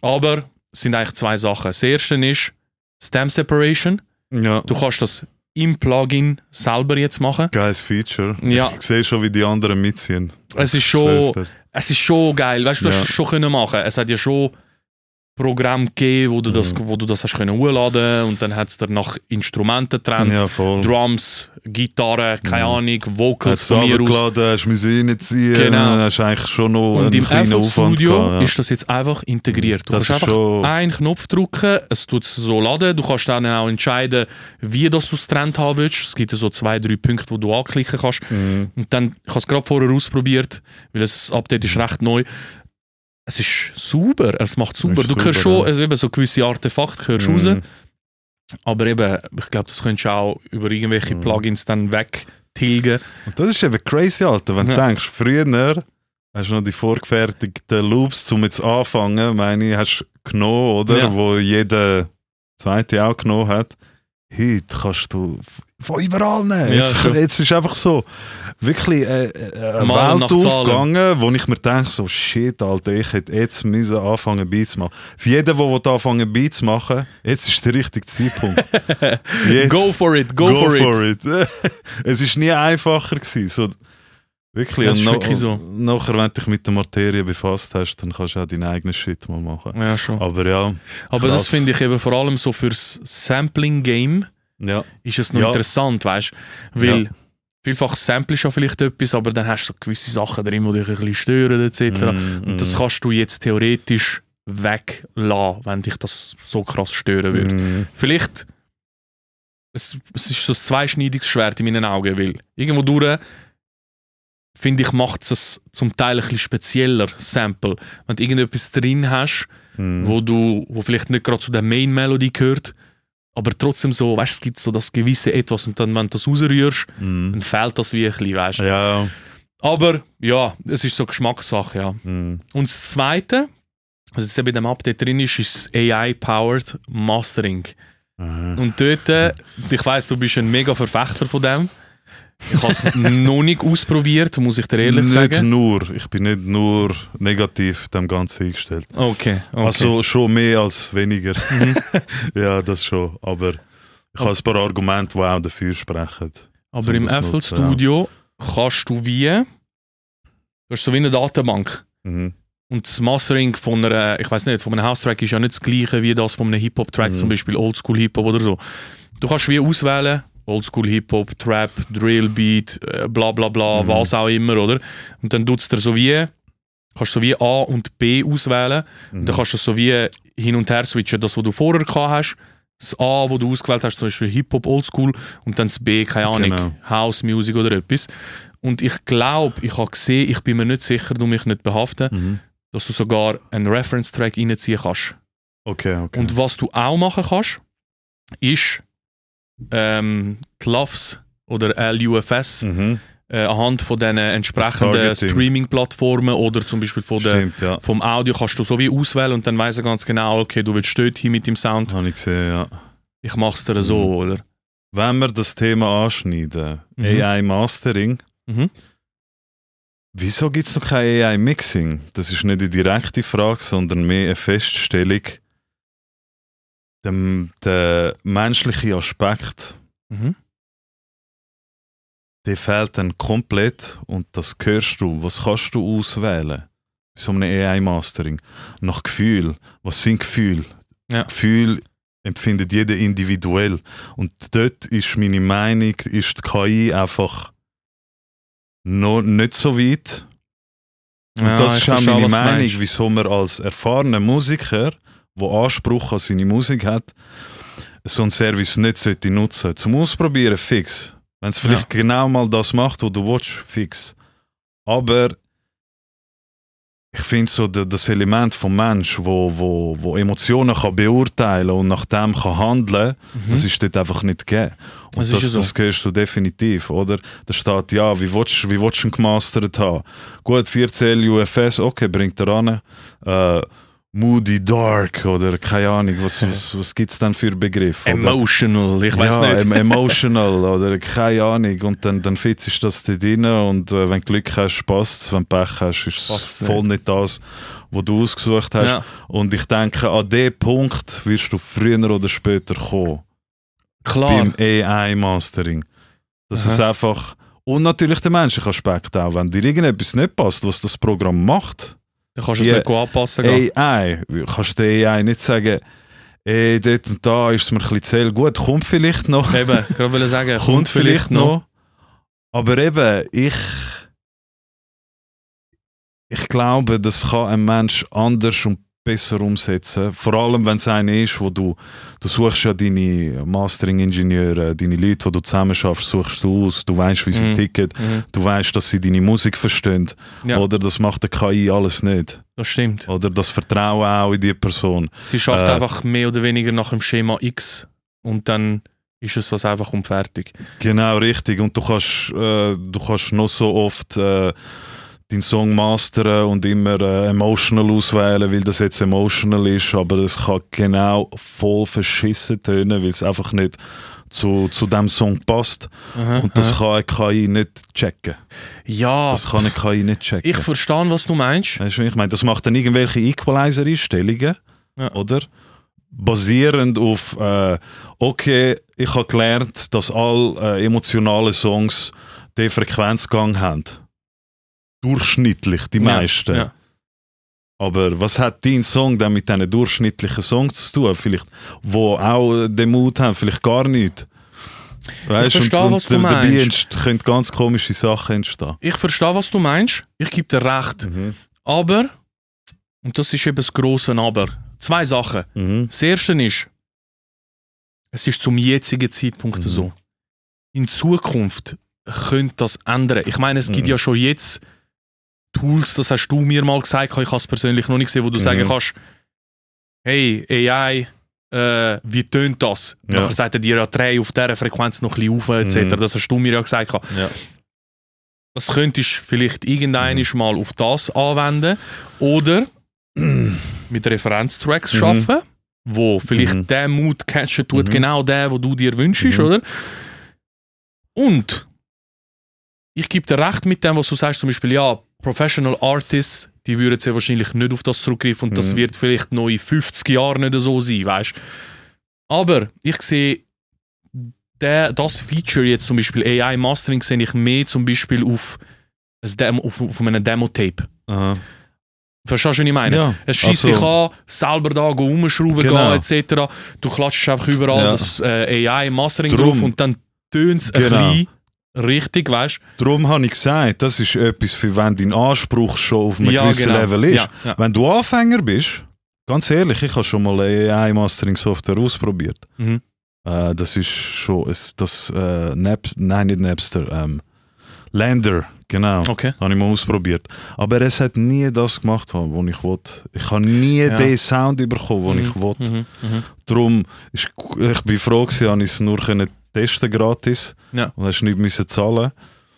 Aber es sind eigentlich zwei Sachen. Das erste ist Stem Separation. Ja. Du kannst das im Plugin selber jetzt machen. Geiles Feature. Ja. Ich sehe schon, wie die anderen mitziehen. Es ist schon, es ist schon geil. Weißt du, du Ja. hast es schon können machen. Es hat ja schon Programm gegeben, wo du das, Mhm. wo du das hast können hochladen und dann hat es danach Instrumente getrennt. Ja. Drums, Gitarre, keine Ja. Ahnung, Vocals von mir aus. hast müssen reinziehen, Genau. hast eigentlich schon noch Und einen im kleinen Aufwand Studio gehabt, ja. ist das jetzt einfach integriert. Du Das kannst einfach schon- einen Knopf drücken, es tut es so laden. Du kannst dann auch entscheiden, wie das du es getrennt haben willst. Es gibt so zwei, drei Punkte, wo du anklicken kannst. Mhm. Und dann, ich habe es gerade vorher ausprobiert, weil das Update ist recht neu. Es ist super, es macht super. Du hörst schon also eben so gewisse Artefakte hörst Mhm. raus, aber eben, ich glaube, das könntest du auch über irgendwelche Mhm. Plugins dann wegtilgen. Und das ist eben crazy, Alter. Wenn Ja. du denkst, früher hast du noch die vorgefertigten Loops, um jetzt anfangen, meine ich, hast du genommen, oder? Ja. Wo jeder zweite auch genommen hat. Heute kannst du von überall nehmen. Ja, jetzt, schon. jetzt ist einfach so wirklich äh, äh, eine Mal Welt aufgegangen, wo ich mir denke, so shit, Alter, ich hätte jetzt müssen anfangen Beats zu machen. Für jeden, der anfangen Beats zu machen, jetzt ist der richtige Zeitpunkt. Jetzt. Go for it, go, for, it. it. es ist nie einfacher gewesen. So, wirklich. Das ist Und wirklich so. Nachher, wenn du dich mit der Materie befasst hast, dann kannst du auch deinen eigenen Shit mal machen. Ja, schon. Aber ja, Aber das Krass. finde ich eben vor allem so fürs Sampling-Game ja. ist es noch Ja. interessant, weißt du? Weil Ja. vielfach samplest ja vielleicht etwas, aber dann hast du so gewisse Sachen drin, die dich ein bisschen stören etc. Mm, Und das mm, kannst du jetzt theoretisch weglassen, wenn dich das so krass stören würde. mm. Vielleicht, es, es ist so ein zweischneidiges Schwert in meinen Augen, weil irgendwo durch finde ich, macht es zum Teil ein bisschen spezieller, Sample. Wenn du irgendetwas drin hast, Mm. wo du, wo vielleicht nicht gerade zu der Main-Melodie gehört, aber trotzdem so, weißt es gibt so das gewisse Etwas und dann, wenn du das rausrührst, Mm. dann fehlt das wie ein bisschen, weißt du. Ja. Aber ja, es ist so Geschmackssache, ja. Mm. Und das Zweite, was jetzt eben in dem Update drin ist, ist das AI-Powered Mastering. Aha. Und dort, äh, ich weiss, du bist ein mega Verfechter von dem. Ich habe es noch nicht ausprobiert, muss ich dir ehrlich nicht sagen. nur, ich bin nicht nur negativ dem Ganzen eingestellt. Okay, okay. Also schon mehr als weniger. Mhm. ja, das schon. Aber ich habe ein paar Argumente, die auch dafür sprechen. Aber im ja. Studio kannst du wie, du hast so wie eine Datenbank. Mhm. Und das Mastering von einer, ich weiß nicht, von einem House-Track ist ja nicht das gleiche wie das von einem Hip-Hop-Track, Mhm. zum Beispiel Oldschool-Hip-Hop oder so. Du kannst wie auswählen, Oldschool-Hip-Hop, Trap, Drill-Beat, äh, bla bla bla, Mhm. was auch immer, oder? Und dann tut es dir so wie, kannst du so wie A und B auswählen. Und Mhm. dann kannst du so wie hin und her switchen. Das, was du vorher gehabt hast, das A, wo du ausgewählt hast, zum Beispiel Hip-Hop, Oldschool, und dann das B, keine Ahnung, Genau. House Music oder etwas. Und ich glaube, ich habe gesehen, ich bin mir nicht sicher, du mich nicht behaften, Mhm. dass du sogar einen Reference-Track reinziehen kannst. Okay, okay. Und was du auch machen kannst, ist ähm, die LUFs oder LUFS mhm. äh, anhand von den entsprechenden. Streaming-Plattformen oder zum Beispiel von der, Stimmt, ja. vom Audio kannst du so wie auswählen und dann weiss er ganz genau, okay, du willst dort hin mit dem Sound, Habe ich gesehen, ja. ich mach's dir so, Mhm. oder? Wenn wir das Thema anschneiden, Mhm. AI Mastering, Mhm. wieso gibt es noch kein AI Mixing? Das ist nicht eine direkte Frage, sondern mehr eine Feststellung. Dem, der menschliche Aspekt, Mhm. der fehlt dann komplett und das hörst du. Was kannst du auswählen? Bei so einem AI Mastering. Nach Gefühl. Was sind Gefühle? Ja. Gefühl empfindet jeder individuell. Und dort ist meine Meinung, ist die KI einfach noch nicht so weit. Und Ja, das ist auch meine du Meinung, wieso man als erfahrener Musiker, der Anspruch an seine Musik hat, so einen Service nicht sollte nutzen Zum Ausprobieren fix. Wenn es vielleicht genau mal das macht, was du willst, fix. Aber ich finde so da- das Element vom Mensch, wo, wo, wo Emotionen kann beurteilen und nach dem kann handeln, Mhm. das ist dort einfach nicht gegeben. Und Das das, ist ja das, so. hörst du definitiv, oder? Da steht, ja, wie willst, wie willst du ihn gemastert haben? Gut, 14 UFS, okay, bringt er an. Äh, Moody Dark oder keine Ahnung, was, was, was gibt es denn für Begriffe? Emotional, ich weiß ja, nicht. em- emotional oder keine Ahnung. Und dann, dann fitzt das da drin und äh, wenn du Glück hast, passt es. Wenn du Pech hast, ist es voll nicht das, was du ausgesucht hast. Ja. Und ich denke, an dem Punkt wirst du früher oder später kommen. Klar. Beim AI-Mastering. Dass Aha. es einfach. Und natürlich der menschliche Aspekt auch. Wenn dir irgendetwas nicht passt, was das Programm macht, Dann kannst du es nicht anpassen. AI, kannst du der AI nicht sagen, ey, dort und da ist es mir ein bisschen zu hell. Gut, kommt vielleicht noch. Eben, ich wollte sagen, kommt vielleicht noch. Aber eben, ich. Ich glaube, das kann ein Mensch anders und besser umsetzen. Vor allem, wenn es einer ist, wo du. Du suchst ja deine Mastering-Ingenieure, deine Leute, die du zusammen schaffst, suchst du aus. Du weißt, wie sie Mhm. ticken. Mhm. Du weißt, dass sie deine Musik verstehen. Ja. Oder das macht der KI alles nicht. Das stimmt. Oder das Vertrauen auch in die Person. Sie schafft Äh. einfach mehr oder weniger nach dem Schema X und dann ist es was einfach und fertig. Genau, richtig. Und du kannst, äh, du kannst noch so oft äh, deinen Song mastern und immer äh, emotional auswählen, weil das jetzt emotional ist, aber es kann genau voll verschissen tönen, weil es einfach nicht zu, zu dem Song passt. Aha, Und das aha. kann eine KI nicht checken. ja, Das kann eine KI nicht checken. ich verstehe, was du meinst. Weißt du, ich meine, das macht dann irgendwelche Equalizer-Einstellungen, Ja. oder? Basierend auf, äh, okay, ich habe gelernt, dass all äh, emotionale Songs den Frequenzgang haben. Durchschnittlich, die Ja, meisten. Ja. Aber was hat dein Song dann mit diesen durchschnittlichen Songs zu tun? Vielleicht, wo auch den Mut haben, vielleicht gar nicht. Weißt, verstehe, und, was du und dabei meinst. entst- können ganz komische Sachen entstehen. Ich verstehe, was du meinst. Ich gebe dir recht. Aber, und das ist eben das grosse Aber, zwei Sachen. Mhm. Das erste ist, es ist zum jetzigen Zeitpunkt Mhm. so. In Zukunft könnte das ändern. Ich meine, es gibt Mhm. ja schon jetzt Tools, das hast du mir mal gesagt, ich habe es persönlich noch nicht gesehen, wo du Mhm. sagen kannst, hey, AI, äh, wie tönt das? Ja. Nachher sagt er dir ja, drei auf dieser Frequenz noch ein bisschen auf, etc. Mhm. Das hast du mir ja gesagt. Ja. Das könntest du vielleicht irgendein Mhm. mal auf das anwenden oder mit Referenztracks Mhm. schaffen, wo vielleicht Mhm. der Mut catchen tut, Mhm. genau der, wo du dir wünschst, Mhm. oder? Und ich gebe dir recht mit dem, was du sagst, zum Beispiel, ja, Professional Artists, die würden sehr wahrscheinlich nicht auf das zurückgreifen und das Mhm. wird vielleicht noch in 50 Jahren nicht so sein, weißt Aber ich sehe der, das Feature jetzt zum Beispiel AI Mastering sehe ich mehr zum Beispiel auf, Demo, auf, auf einem Demo-Tape. Verstehst du, was ich meine? Ja. Es schießt Also- dich an, selber da rumschrauben Genau. gehen, etc. Du klatschst einfach überall Ja. das äh, AI-Mastering drauf und dann tönt es Genau. ein bisschen richtig, weißt Darum habe ich gesagt, das ist etwas, für wenn dein Anspruch schon auf einem Ja, gewissen genau. Level ist. Ja, ja. Wenn du Anfänger bist, ganz ehrlich, ich habe schon mal AI-Mastering-Software ausprobiert. Mhm. Äh, das ist schon es- das äh, Nap, nein, nicht Napster, ähm, Lander, genau. Okay. Habe ich mal ausprobiert. Aber es hat nie das gemacht, was ich wollte. Ich habe nie Ja. den Sound bekommen, den ich wollte. Mhm. Mhm. Darum, ist, ich bin froh habe ich es nur können testen gratis. Ja. Und hast nicht müssen zahlen.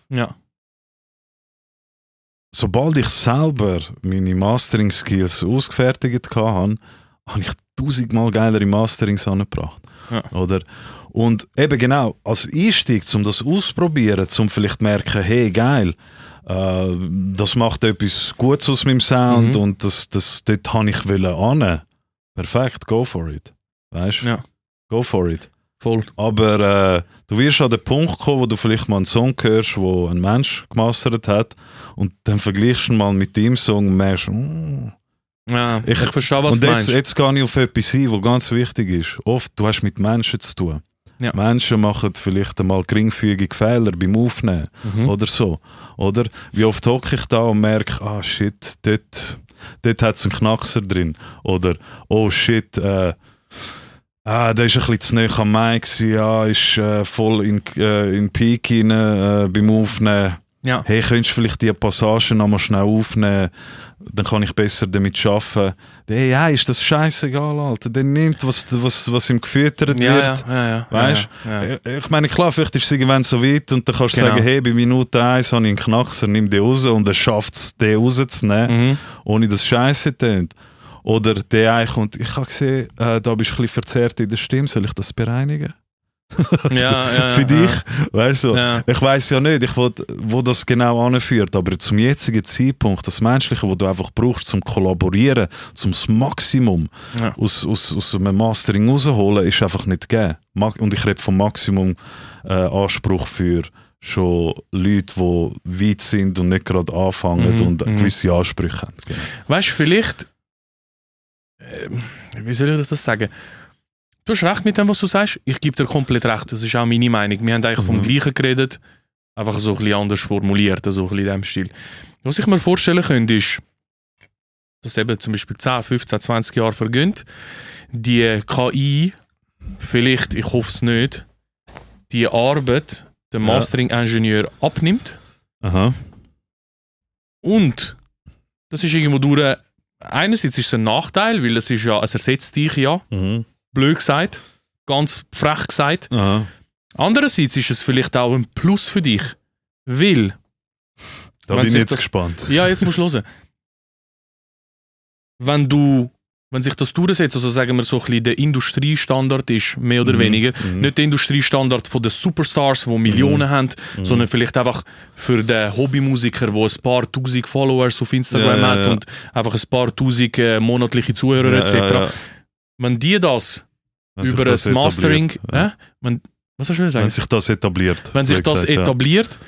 Ja. sobald ich selber meine Mastering-Skills ausgefertigt hatte, habe ich tausendmal geilere Masterings angebracht. Ja. Oder? Und eben genau, als Einstieg, um das auszuprobieren, um vielleicht zu merken, hey, geil, äh, das macht etwas Gutes aus meinem Sound Mhm. und das, das, dort habe ich wollen an. Perfekt, go for it. Weißt du? Ja. Go for it. Voll. Aber äh, du wirst an den Punkt kommen, wo du vielleicht mal einen Song hörst, wo ein Mensch gemastert hat und dann vergleichst du ihn mal mit deinem Song und merkst, mm. Ja, ich, Ich- verstehe, was und du jetzt, meinst. jetzt gehe ich auf etwas ein, was ganz wichtig ist. Oft, du hast mit Menschen zu tun. Ja. Menschen machen vielleicht einmal geringfügige Fehler beim Aufnehmen Mhm. oder so. Oder wie oft hocke ich da und merke, ah shit, dort, dort hat es einen Knackser drin. Oder oh shit, äh, ah, der ist ein bisschen zu nah am gewesen, ja, ist äh, voll in, äh, in Peak rein, äh, beim Aufnehmen. Ja. Hey, könntest du vielleicht die Passagen noch mal schnell aufnehmen? Dann kann ich besser damit arbeiten. Hey, ja, ist das scheißegal, Alter. Der nimmt, was, was, was ihm gefüttert Ja, wird. ja, ja. Weißt ja. Ich- Ich meine, klar, vielleicht ist es irgendwann so weit und dann kannst du Genau. sagen, hey, bei Minute 1 habe ich einen Knackser, nimm den raus und er schafft es, den rauszunehmen, Mhm. ohne dass es scheiße tönt. Oder der eine kommt, ich habe gesehen, äh, da bist du ein bisschen verzerrt in der Stimme, soll ich das bereinigen? ja, ja, ja, Für ja. dich? Weißt du? Ja. Ich weiß ja nicht, ich will, wo das genau anführt, aber zum jetzigen Zeitpunkt, das Menschliche, wo du einfach brauchst zum Kollaborieren, zum das Maximum Ja. aus, aus, aus einem Mastering rausholen, ist einfach nicht gegeben. Und ich rede vom Maximum äh, Anspruch für schon Leute, die weit sind und nicht gerade anfangen Mhm, und mhm. gewisse Ansprüche haben. Genau. Weißt du, vielleicht. Ähm, wie soll ich das sagen? Du hast recht mit dem, was du sagst. Ich gebe dir komplett recht. Das ist auch meine Meinung. Wir haben eigentlich vom Mhm. Gleichen geredet, einfach so ein bisschen anders formuliert, so ein bisschen in diesem Stil. Was ich mir vorstellen könnte, ist, dass eben zum Beispiel 10, 15, 20 Jahre vergönnt, die KI, vielleicht, ich hoffe es nicht, die Arbeit der Ja. Mastering-Ingenieur abnimmt Aha. und das ist irgendwo durch. Einerseits ist es ein Nachteil, weil es ist ja, es ersetzt dich ja, Mhm. blöd gesagt, ganz frech gesagt. Aha. Andererseits ist es vielleicht auch ein Plus für dich, weil, Da bin ich jetzt das- gespannt. ja, jetzt musst du hören. Wenn du, wenn sich das durchsetzt, also sagen wir so ein bisschen der Industriestandard ist, mehr oder Mhm, weniger, mhm. nicht der Industriestandard von den Superstars, die Millionen haben, Mhm. sondern vielleicht einfach für den Hobbymusiker, der ein paar tausend Followers auf Instagram Ja, hat ja. und einfach ein paar tausend äh, monatliche Zuhörer etc. Wenn die das Wenn über das das Mastering, äh, wenn, was hast du sagen? Wenn sich das etabliert. Wenn sich das gesagt, etabliert,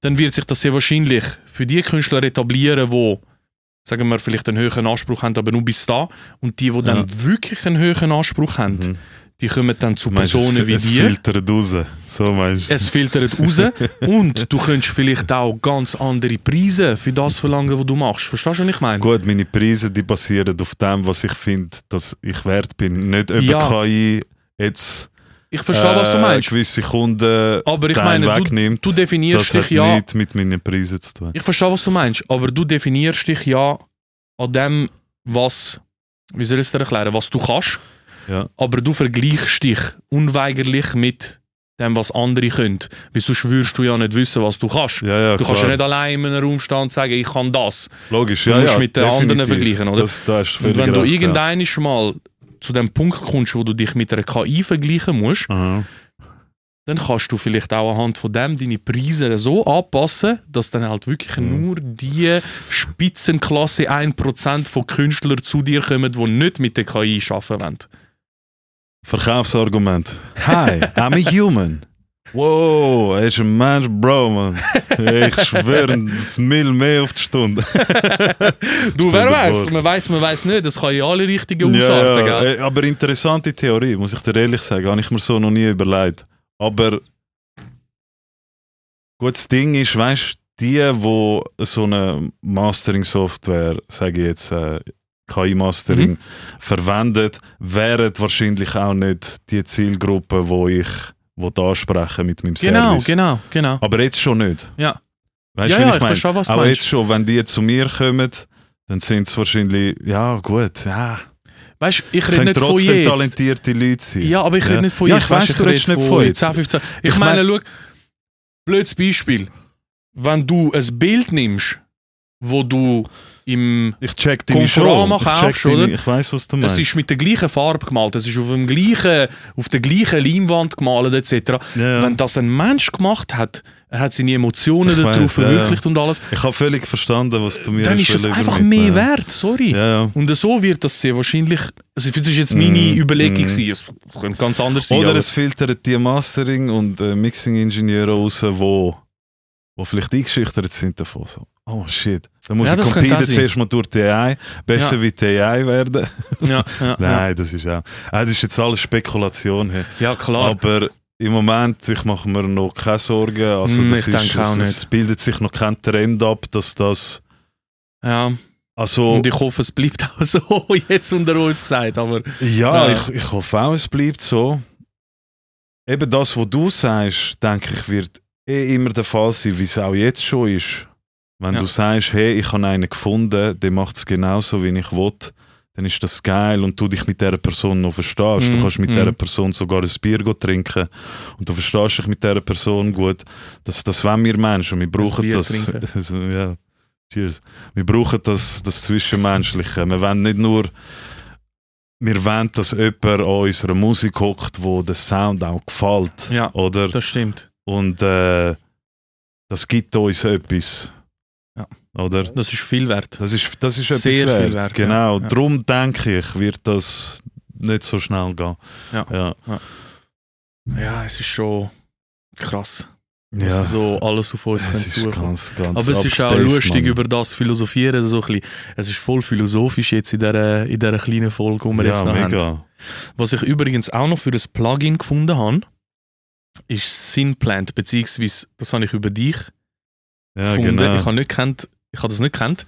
dann wird sich das sehr wahrscheinlich für die Künstler etablieren, wo sagen wir vielleicht einen höheren Anspruch haben, aber nur bis da. Und die, die dann wirklich einen höheren Anspruch haben, Mhm. die kommen dann zu meinst, Personen es, wie es dir. filtert raus. So meinst du? Es filtert raus und du könntest vielleicht auch ganz andere Preise für das verlangen, was du machst. Verstehst du, was ich meine? Gut, meine Preise die basieren auf dem, was ich finde, dass ich wert bin. Nicht über Ja. KI jetzt Ich verstehe, was du äh, meinst. gewisse Kunden Aber ich meine, du, wegnimmt. du definierst das dich ja. nichts mit meinen Preisen zu tun. Ich verstehe, was du meinst, aber du definierst dich ja an dem, was, wie soll ich es dir erklären, was du kannst, Ja. aber du vergleichst dich unweigerlich mit dem, was andere können. Weil sonst würdest du ja nicht wissen, was du kannst. Ja, ja, du kannst ja klar. nicht allein in einem Raum stehen und sagen, ich kann das. Logisch, du ja, musst ja, mit den anderen definitiv. vergleichen, oder? Das, da hast du Und wenn du irgendein mal zu dem Punkt kommst, wo du dich mit einer KI vergleichen musst. Aha. dann kannst du vielleicht auch anhand von dem deine Preise so anpassen, dass dann halt wirklich Mhm. nur die Spitzenklasse 1% von Künstlern zu dir kommen, die nicht mit der KI arbeiten wollen. Verkaufsargument. Hi, I'm a human. Wow, er ist ein Mensch, Bro, man. Ich schwöre, das Mill mehr auf die Stunde. Du, wer weiß? Man weiß, man weiß nicht. Das kann ja alle richtigen ausarten, ja, äh, aber interessante Theorie, muss ich dir ehrlich sagen. Habe ich mir so noch nie überlegt. Aber gut, das Ding ist, weißt du, die, die so eine Mastering-Software, sage ich jetzt, äh, KI-Mastering, Mhm. verwendet, wären wahrscheinlich auch nicht die Zielgruppe, wo ich will ansprechen mit meinem Genau, Service. genau, genau. Aber jetzt schon nicht. Ja. Weißt Ja, ja, ich ich meine? verstehe, was Auch meinst. jetzt schon, wenn die zu mir kommen, dann sind es wahrscheinlich, ja gut, ja. Weißt du, ich rede nicht von trotzdem jetzt. talentierte Leute sein. Ja, aber ich rede Ja. nicht von Ja, jetzt. ich weiss, weißt, du redest rede nicht von jetzt. 10, 15. Ich, Ich meine, mein- schau, blödes Beispiel. Wenn du ein Bild nimmst wo du im Ich check Conforama. Ich, kaufst, deine, oder? ich weiss, was du Das meinst. ist mit der gleichen Farbe gemalt, das ist auf, dem gleichen, auf der gleichen Leinwand gemalt etc. Ja. Wenn das ein Mensch gemacht hat, er hat seine Emotionen Ich darauf weiss, ja, verwirklicht und alles, Ich habe völlig verstanden, was du mir dann ist es einfach mehr wert, sorry. Ja. Und so wird das sehr wahrscheinlich, also das ist jetzt meine Mm, Überlegung, mm. gewesen. es könnte ganz anders sein. Oder es filtern die Mastering- und äh, Mixing-Ingenieure raus, wo, wo vielleicht eingeschüchtert sind davon. So, oh shit, da muss Ja, ich competen auch zuerst mal durch die AI, besser Ja. wie die AI werden. ja, ja. Nein, das ist auch. Ah, das ist jetzt alles Spekulation. Hey. ja, klar. Aber im Moment, ich mache mir noch keine Sorgen. Also Mm, das ich ist, denke auch es, nicht. es bildet sich noch kein Trend ab, dass das. ja. Also, Und ich hoffe, es bleibt auch so, jetzt unter uns gesagt. Aber ja, Ja. Ich, ich hoffe auch, es bleibt so. Eben das, was du sagst, denke ich, wird eh immer der Fall sein, wie es auch jetzt schon ist. Wenn Ja. du sagst, hey, ich habe einen gefunden, der macht es genauso, wie ich will, dann ist das geil und du dich mit dieser Person noch verstehst. Du Mhm, kannst mit mhm. dieser Person sogar ein Bier trinken und du verstehst dich mit dieser Person gut. Das, das wollen wir Menschen. Wir brauchen das. Also, ja. Cheers. Wir brauchen das, das Zwischenmenschliche. Wir wollen nicht nur wir wollen, dass jemand an unserer Musik hockt, wo der Sound auch gefällt. ja, Oder? das stimmt. Und äh, das gibt uns etwas. Ja. Oder? Das ist viel wert. Das ist, das ist etwas Sehr wert. viel wert, Genau. ja. Darum denke ich, wird das nicht so schnell gehen. Ja. Ja. Ja, es ist schon krass, ja. dass so alles auf uns es zukommen. ganz, ganz Aber es ist auch lustig, Mann. über das philosophieren. So ein bisschen. Es ist voll philosophisch jetzt in dieser, in dieser kleinen Folge, die wir Ja, jetzt noch haben. mega. Was ich übrigens auch noch für ein Plugin gefunden habe, ist Synplant, beziehungsweise das habe ich über dich Ja, gefunden. genau. Ich habe nicht kennt, ich habe das nicht kennt.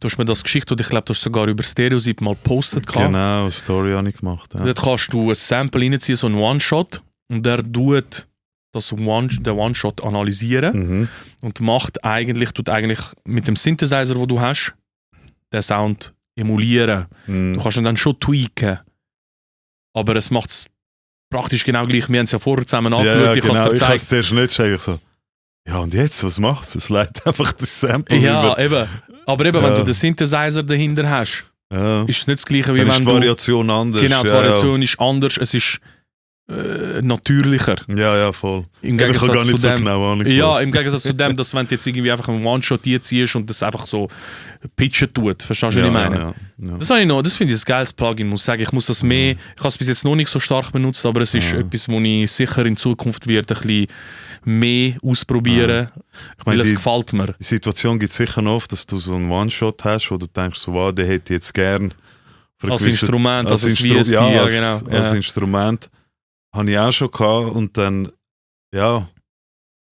Du hast mir das geschickt und ich glaube, du hast sogar über Stereotyp mal gepostet. Genau, eine Story habe ich gemacht. Ja. Dort kannst du ein Sample reinziehen, so ein One-Shot, und der tut das One, den One-Shot analysieren Mhm. und macht eigentlich, tut eigentlich mit dem Synthesizer, wo du hast, den Sound emulieren. Mhm. Du kannst ihn dann schon tweaken, aber es macht es praktisch genau gleich. Wir haben es ja vorher zusammen Ja, angeschaut, ja, ich genau. habe es Ich dir gezeigt. zuerst nicht. Ich so, ja, und jetzt, was macht es? Es leitet einfach das Sample Ja, über. eben. Aber eben, Ja. wenn du den Synthesizer dahinter hast, Ja. ist es nicht das gleiche, wie Dann ist wenn die du... Variation anders. Genau, die ja, Variation ist anders, es ist äh, natürlicher. Ja, ja, ja voll. Im Eben, ich habe gar Gegensatz nicht zu so dem, genau angepasst. Ja, im Gegensatz zu dem, dass wenn du jetzt irgendwie einfach einen One-Shot hier ziehst und das einfach so pitchen tut. Verstehst du, was ich meine? Ja, ja. Das habe ich noch, das finde ich ein geiles Plugin, muss ich sagen. Ich muss das mehr, ich habe es bis jetzt noch nicht so stark benutzt, aber es ist Ja. etwas, wo ich sicher in Zukunft werde ein bisschen mehr ausprobieren, Ich weil meine, es gefällt mir. die Situation gibt sicher noch oft, dass du so einen One-Shot hast, wo du denkst, so, wow, der hätte jetzt gern Als gewisse- Instrument, als, als Instru- VST, ja, ja, als, genau. als ja. Instrument. Habe ich auch schon gehabt und dann, ja,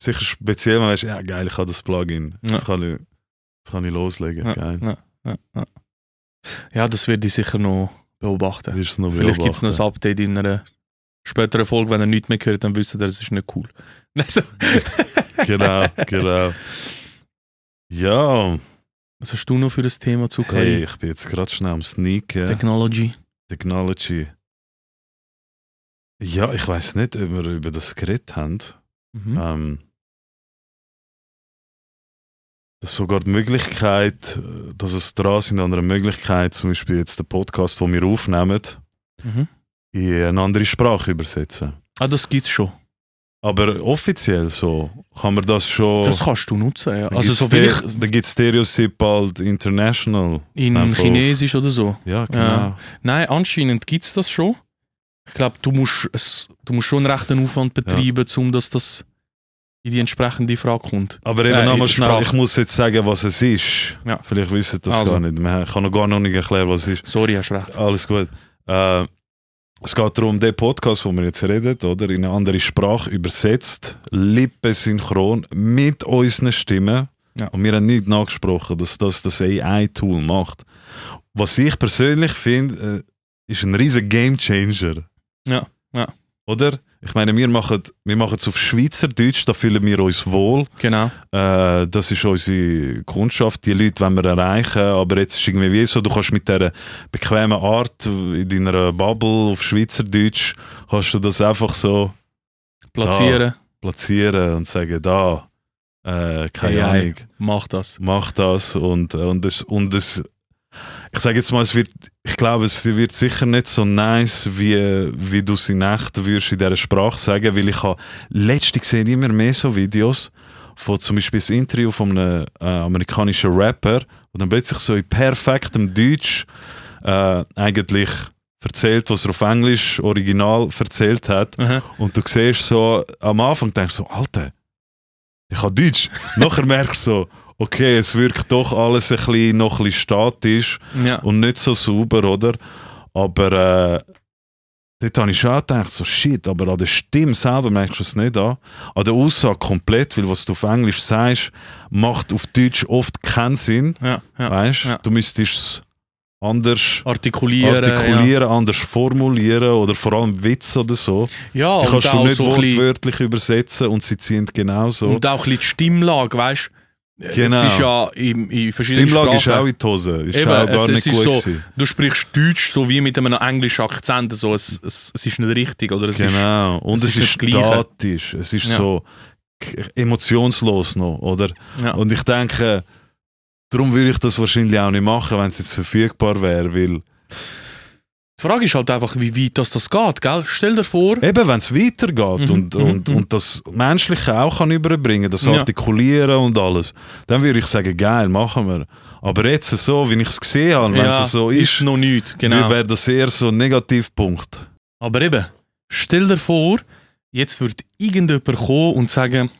sicher speziell, man weißt, ja geil, ich habe das Plugin. Ja. Das, kann ich, das kann ich loslegen. Ja, Geil. ja, ja, das werde ich sicher noch beobachten. Noch Vielleicht gibt es noch ein. Update in einer späteren Folge, wenn ihr nichts mehr hört, dann wisst ihr, das ist nicht cool. Nein, so. Genau, genau. Ja, Was hast du noch für ein Thema zu KI? hey, ich bin jetzt gerade schnell am Sneaken. Technology. Technology. Ja, ich weiß nicht, ob wir über das geredet haben. Mhm. Ähm, dass sogar die Möglichkeit, äh, dass es dran sind an einer Möglichkeit, zum Beispiel jetzt den Podcast, den wir aufnehmen, Mhm. in eine andere Sprache übersetzen. Ah, das gibt's schon. Aber offiziell so kann man das schon. Das kannst du nutzen, ja. Also so ich Dann gibt es Stereotyp bald International. in Chinesisch oder so. Ja, genau. Ja. Nein, anscheinend gibt's das schon. Ich glaube, du musst, es, du musst schon einen rechten Aufwand betreiben, um dass das in die entsprechende Frage kommt. Aber eben Äh, nochmal schnell, Sprache. ich muss jetzt sagen, was es ist. Ja. Vielleicht wissen das Also. gar nicht. Ich kann noch gar noch nicht erklären, was es ist. Sorry, hast recht. Alles gut. Äh, es geht darum, den Podcast, wo wir jetzt reden, oder, in eine andere Sprache übersetzt, lippensynchron mit unseren Stimmen. Ja. Und wir haben nicht nachgesprochen, dass das das AI-Tool macht. Was ich persönlich finde, äh, ist ein riesen Gamechanger. Ja, ja. Oder? Ich meine, wir machen wir machen es auf Schweizerdeutsch, da fühlen wir uns wohl. Genau. Äh, das ist unsere Kundschaft, die Leute wollen wir erreichen, aber jetzt ist irgendwie wie so, du kannst mit dieser bequemen Art in deiner Bubble auf Schweizerdeutsch, kannst du das einfach so Platzieren. platzieren und sagen, da, äh, keine AI, Ahnung, Mach das. mach das und, und es, und es ich sage jetzt mal, es wird, ich glaube, es wird sicher nicht so nice, wie, wie du es in echt würdest in dieser Sprache sagen, weil ich habe letztens gesehen immer mehr so Videos von zum Beispiel das Interview von einem äh, amerikanischen Rapper, und dann plötzlich so in perfektem Deutsch äh, eigentlich erzählt, was er auf Englisch original erzählt hat. Aha. Und du siehst so, am Anfang denkst du so, Alter, ich kann Deutsch. Nachher merkst du so, okay, es wirkt doch alles ein bisschen, noch ein bisschen statisch Ja. und nicht so sauber, oder? Aber äh, dort habe ich schon gedacht, so shit, aber an der Stimme selber merkst du es nicht an. An der Aussage komplett, weil was du auf Englisch sagst, macht auf Deutsch oft keinen Sinn. Ja, ja. Weißt ja. du, müsstest es anders Artikulieren. artikulieren, anders formulieren oder vor allem Witz oder so. Ja, Die ja kannst du auch nicht so wortwörtlich übersetzen und sie ziehen genauso. und auch ein bisschen die Stimmlage, weißt du? Genau. Es ist ja in, in verschiedenen Stimmlage ist Sprachen. auch in die Hose. Ist Eben, auch gar es, nicht es gut ist so, du sprichst Deutsch so wie mit einem englischen Akzent. So, es, es, es ist nicht richtig. Oder es ist, Genau. Und es ist ist, statisch. Es ist Ja. so emotionslos noch, oder? ja. Und ich denke, darum würde ich das wahrscheinlich auch nicht machen, wenn es jetzt verfügbar wäre, weil Die Frage ist halt einfach, wie weit das, das geht. Gell? Stell dir vor, eben, wenn es weitergeht Mhm, und, mhm, und, mhm. und das Menschliche auch kann überbringen, das Ja. Artikulieren und alles, dann würde ich sagen, geil, machen wir. Aber jetzt so, wie ich es gesehen habe, wenn ja, es so ist ist, noch nichts. Genau. wäre das eher so ein Negativpunkt. Aber eben, stell dir vor, jetzt wird irgendjemand kommen und sagen,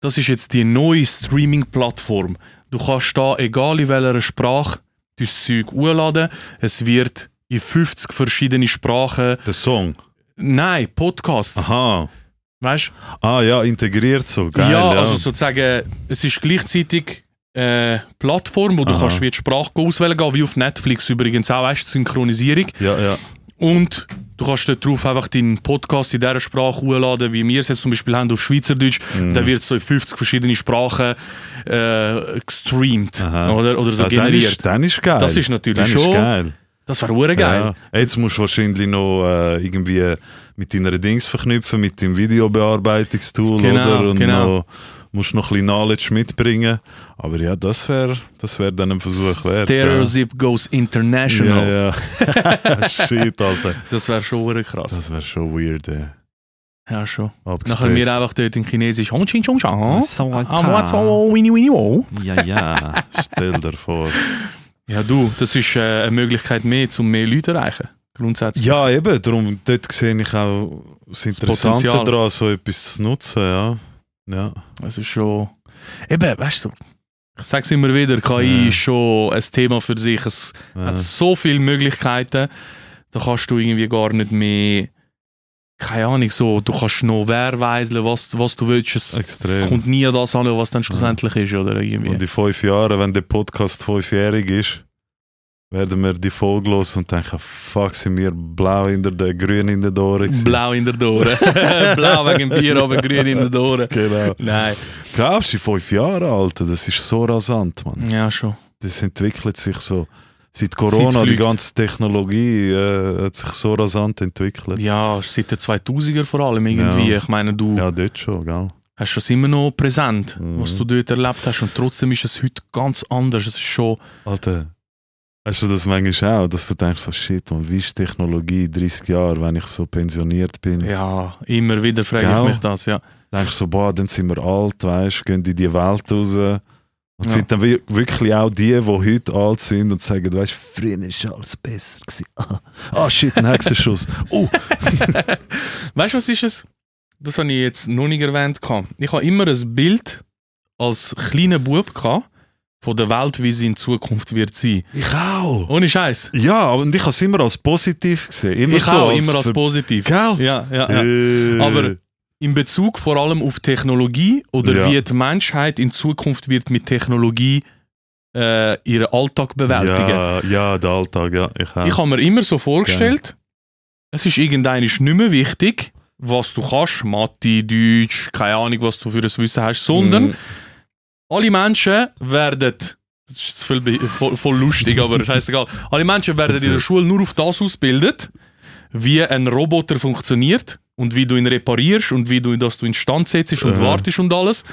das ist jetzt die neue Streaming-Plattform. Du kannst da, egal in welcher Sprache, dein Zeug hochladen. Es wird in 50 verschiedene Sprachen. Der Song. Nein, Podcast. Aha. Weißt Ah ja, integriert so. du? Geil, ja, ja. also sozusagen, es ist gleichzeitig äh, Plattform, wo du Aha. kannst wie die Sprache auswählen gehen, wie auf Netflix übrigens auch, weißt du, Synchronisierung. ja, ja. Und du kannst dort drauf einfach deinen Podcast in dieser Sprache hochladen, wie wir es jetzt zum Beispiel haben auf Schweizerdeutsch. Mhm. Dann wird es so in 50 verschiedene Sprachen äh, gestreamt Aha. oder, oder so Ah, generiert. ist, dann ist geil. Das ist natürlich dann schon Ist geil. Das wäre hure geil. Ja. Jetzt musst du wahrscheinlich noch äh, irgendwie mit deiner Dings verknüpfen, mit dem Videobearbeitungstool, Genau, oder? Und genau. noch, musst noch ein bisschen Knowledge mitbringen. Aber ja, das wäre das wär dann ein Versuch wert. Stereo ja. Zip goes international. Ja, ja. Shit, Alter. Das wäre schon hure krass. Das wäre schon weird, ey. ja, schon. Abgespaced. Nachher wir einfach dort in Chinesisch Hong Ching Chong Chang. Ja, ja. Stell dir vor. Ja, du, das ist äh, eine Möglichkeit mehr, um mehr Leute zu erreichen. Grundsätzlich. Ja, eben, darum, dort sehe ich auch das Interessante Potenzial. daran, so etwas zu nutzen, ja. Ja. Es ist schon. Eben, weißt du, ich sage es immer wieder, KI Ja. ist schon ein Thema für sich. Es ja. hat so viele Möglichkeiten, da kannst du irgendwie gar nicht mehr. Keine Ahnung, so, du kannst noch wehrweiseln, was, was du willst. Es, es kommt nie an das an, was dann schlussendlich ist, oder irgendwie. Und in fünf Jahren, wenn der Podcast fünfjährig ist, werden wir die Folge los und denken, fuck, sind wir blau in der, der grün in der Ohren gewesen. Blau in der Dore. Blau wegen Bier, aber grün in der Dore. Genau. Nein. Glaubst du, in fünf Jahren, Alter, das ist so rasant, man. Ja, schon. Das entwickelt sich so. Seit Corona, die ganze Technologie äh, hat sich so rasant entwickelt. Ja, seit den 2000er vor allem irgendwie. Ja. Ich meine, du Ja, dort schon, gell? hast das immer noch präsent, Mhm. was du dort erlebt hast. Und trotzdem ist es heute ganz anders. Es ist schon. Alter, hast du das manchmal auch, dass du denkst, so shit, man, wie ist Technologie in 30 Jahren, wenn ich so pensioniert bin? Ja, immer wieder frage Gell? ich mich das, ja. denkst so, boah, dann sind wir alt, weißt, gehen in die Welt raus. Und Ja. sind dann wi- wirklich auch die, die heute alt sind und sagen, weißt, früher ist alles besser gewesen. Ah, ah, shit, ein Hexenschuss. Oh, Weißt du, was ist es? Das habe ich jetzt noch nicht erwähnt. Ich habe immer ein Bild als kleiner Bub gehabt von der Welt, wie sie in Zukunft wird sein. ich auch. Ohne Scheiß. Ja, und ich habe es immer als positiv gesehen. Immer Ich so auch immer als positiv. Gell? Ja, ja, ja. Äh, Aber in Bezug vor allem auf Technologie oder Ja. wie die Menschheit in Zukunft wird mit Technologie äh, ihren Alltag bewältigen. ja, ja, der Alltag, ja. Ich, auch. Ich habe mir immer so vorgestellt, es ist irgendein nicht mehr wichtig, was du kannst, Mathe, Deutsch, keine Ahnung, was du für ein Wissen hast, sondern Mm, alle Menschen werden, das ist voll, voll, voll lustig, aber scheißegal, alle Menschen werden in der Schule nur auf das ausgebildet, wie ein Roboter funktioniert und wie du ihn reparierst und wie du, dass du ihn stand setzt und wartest und alles.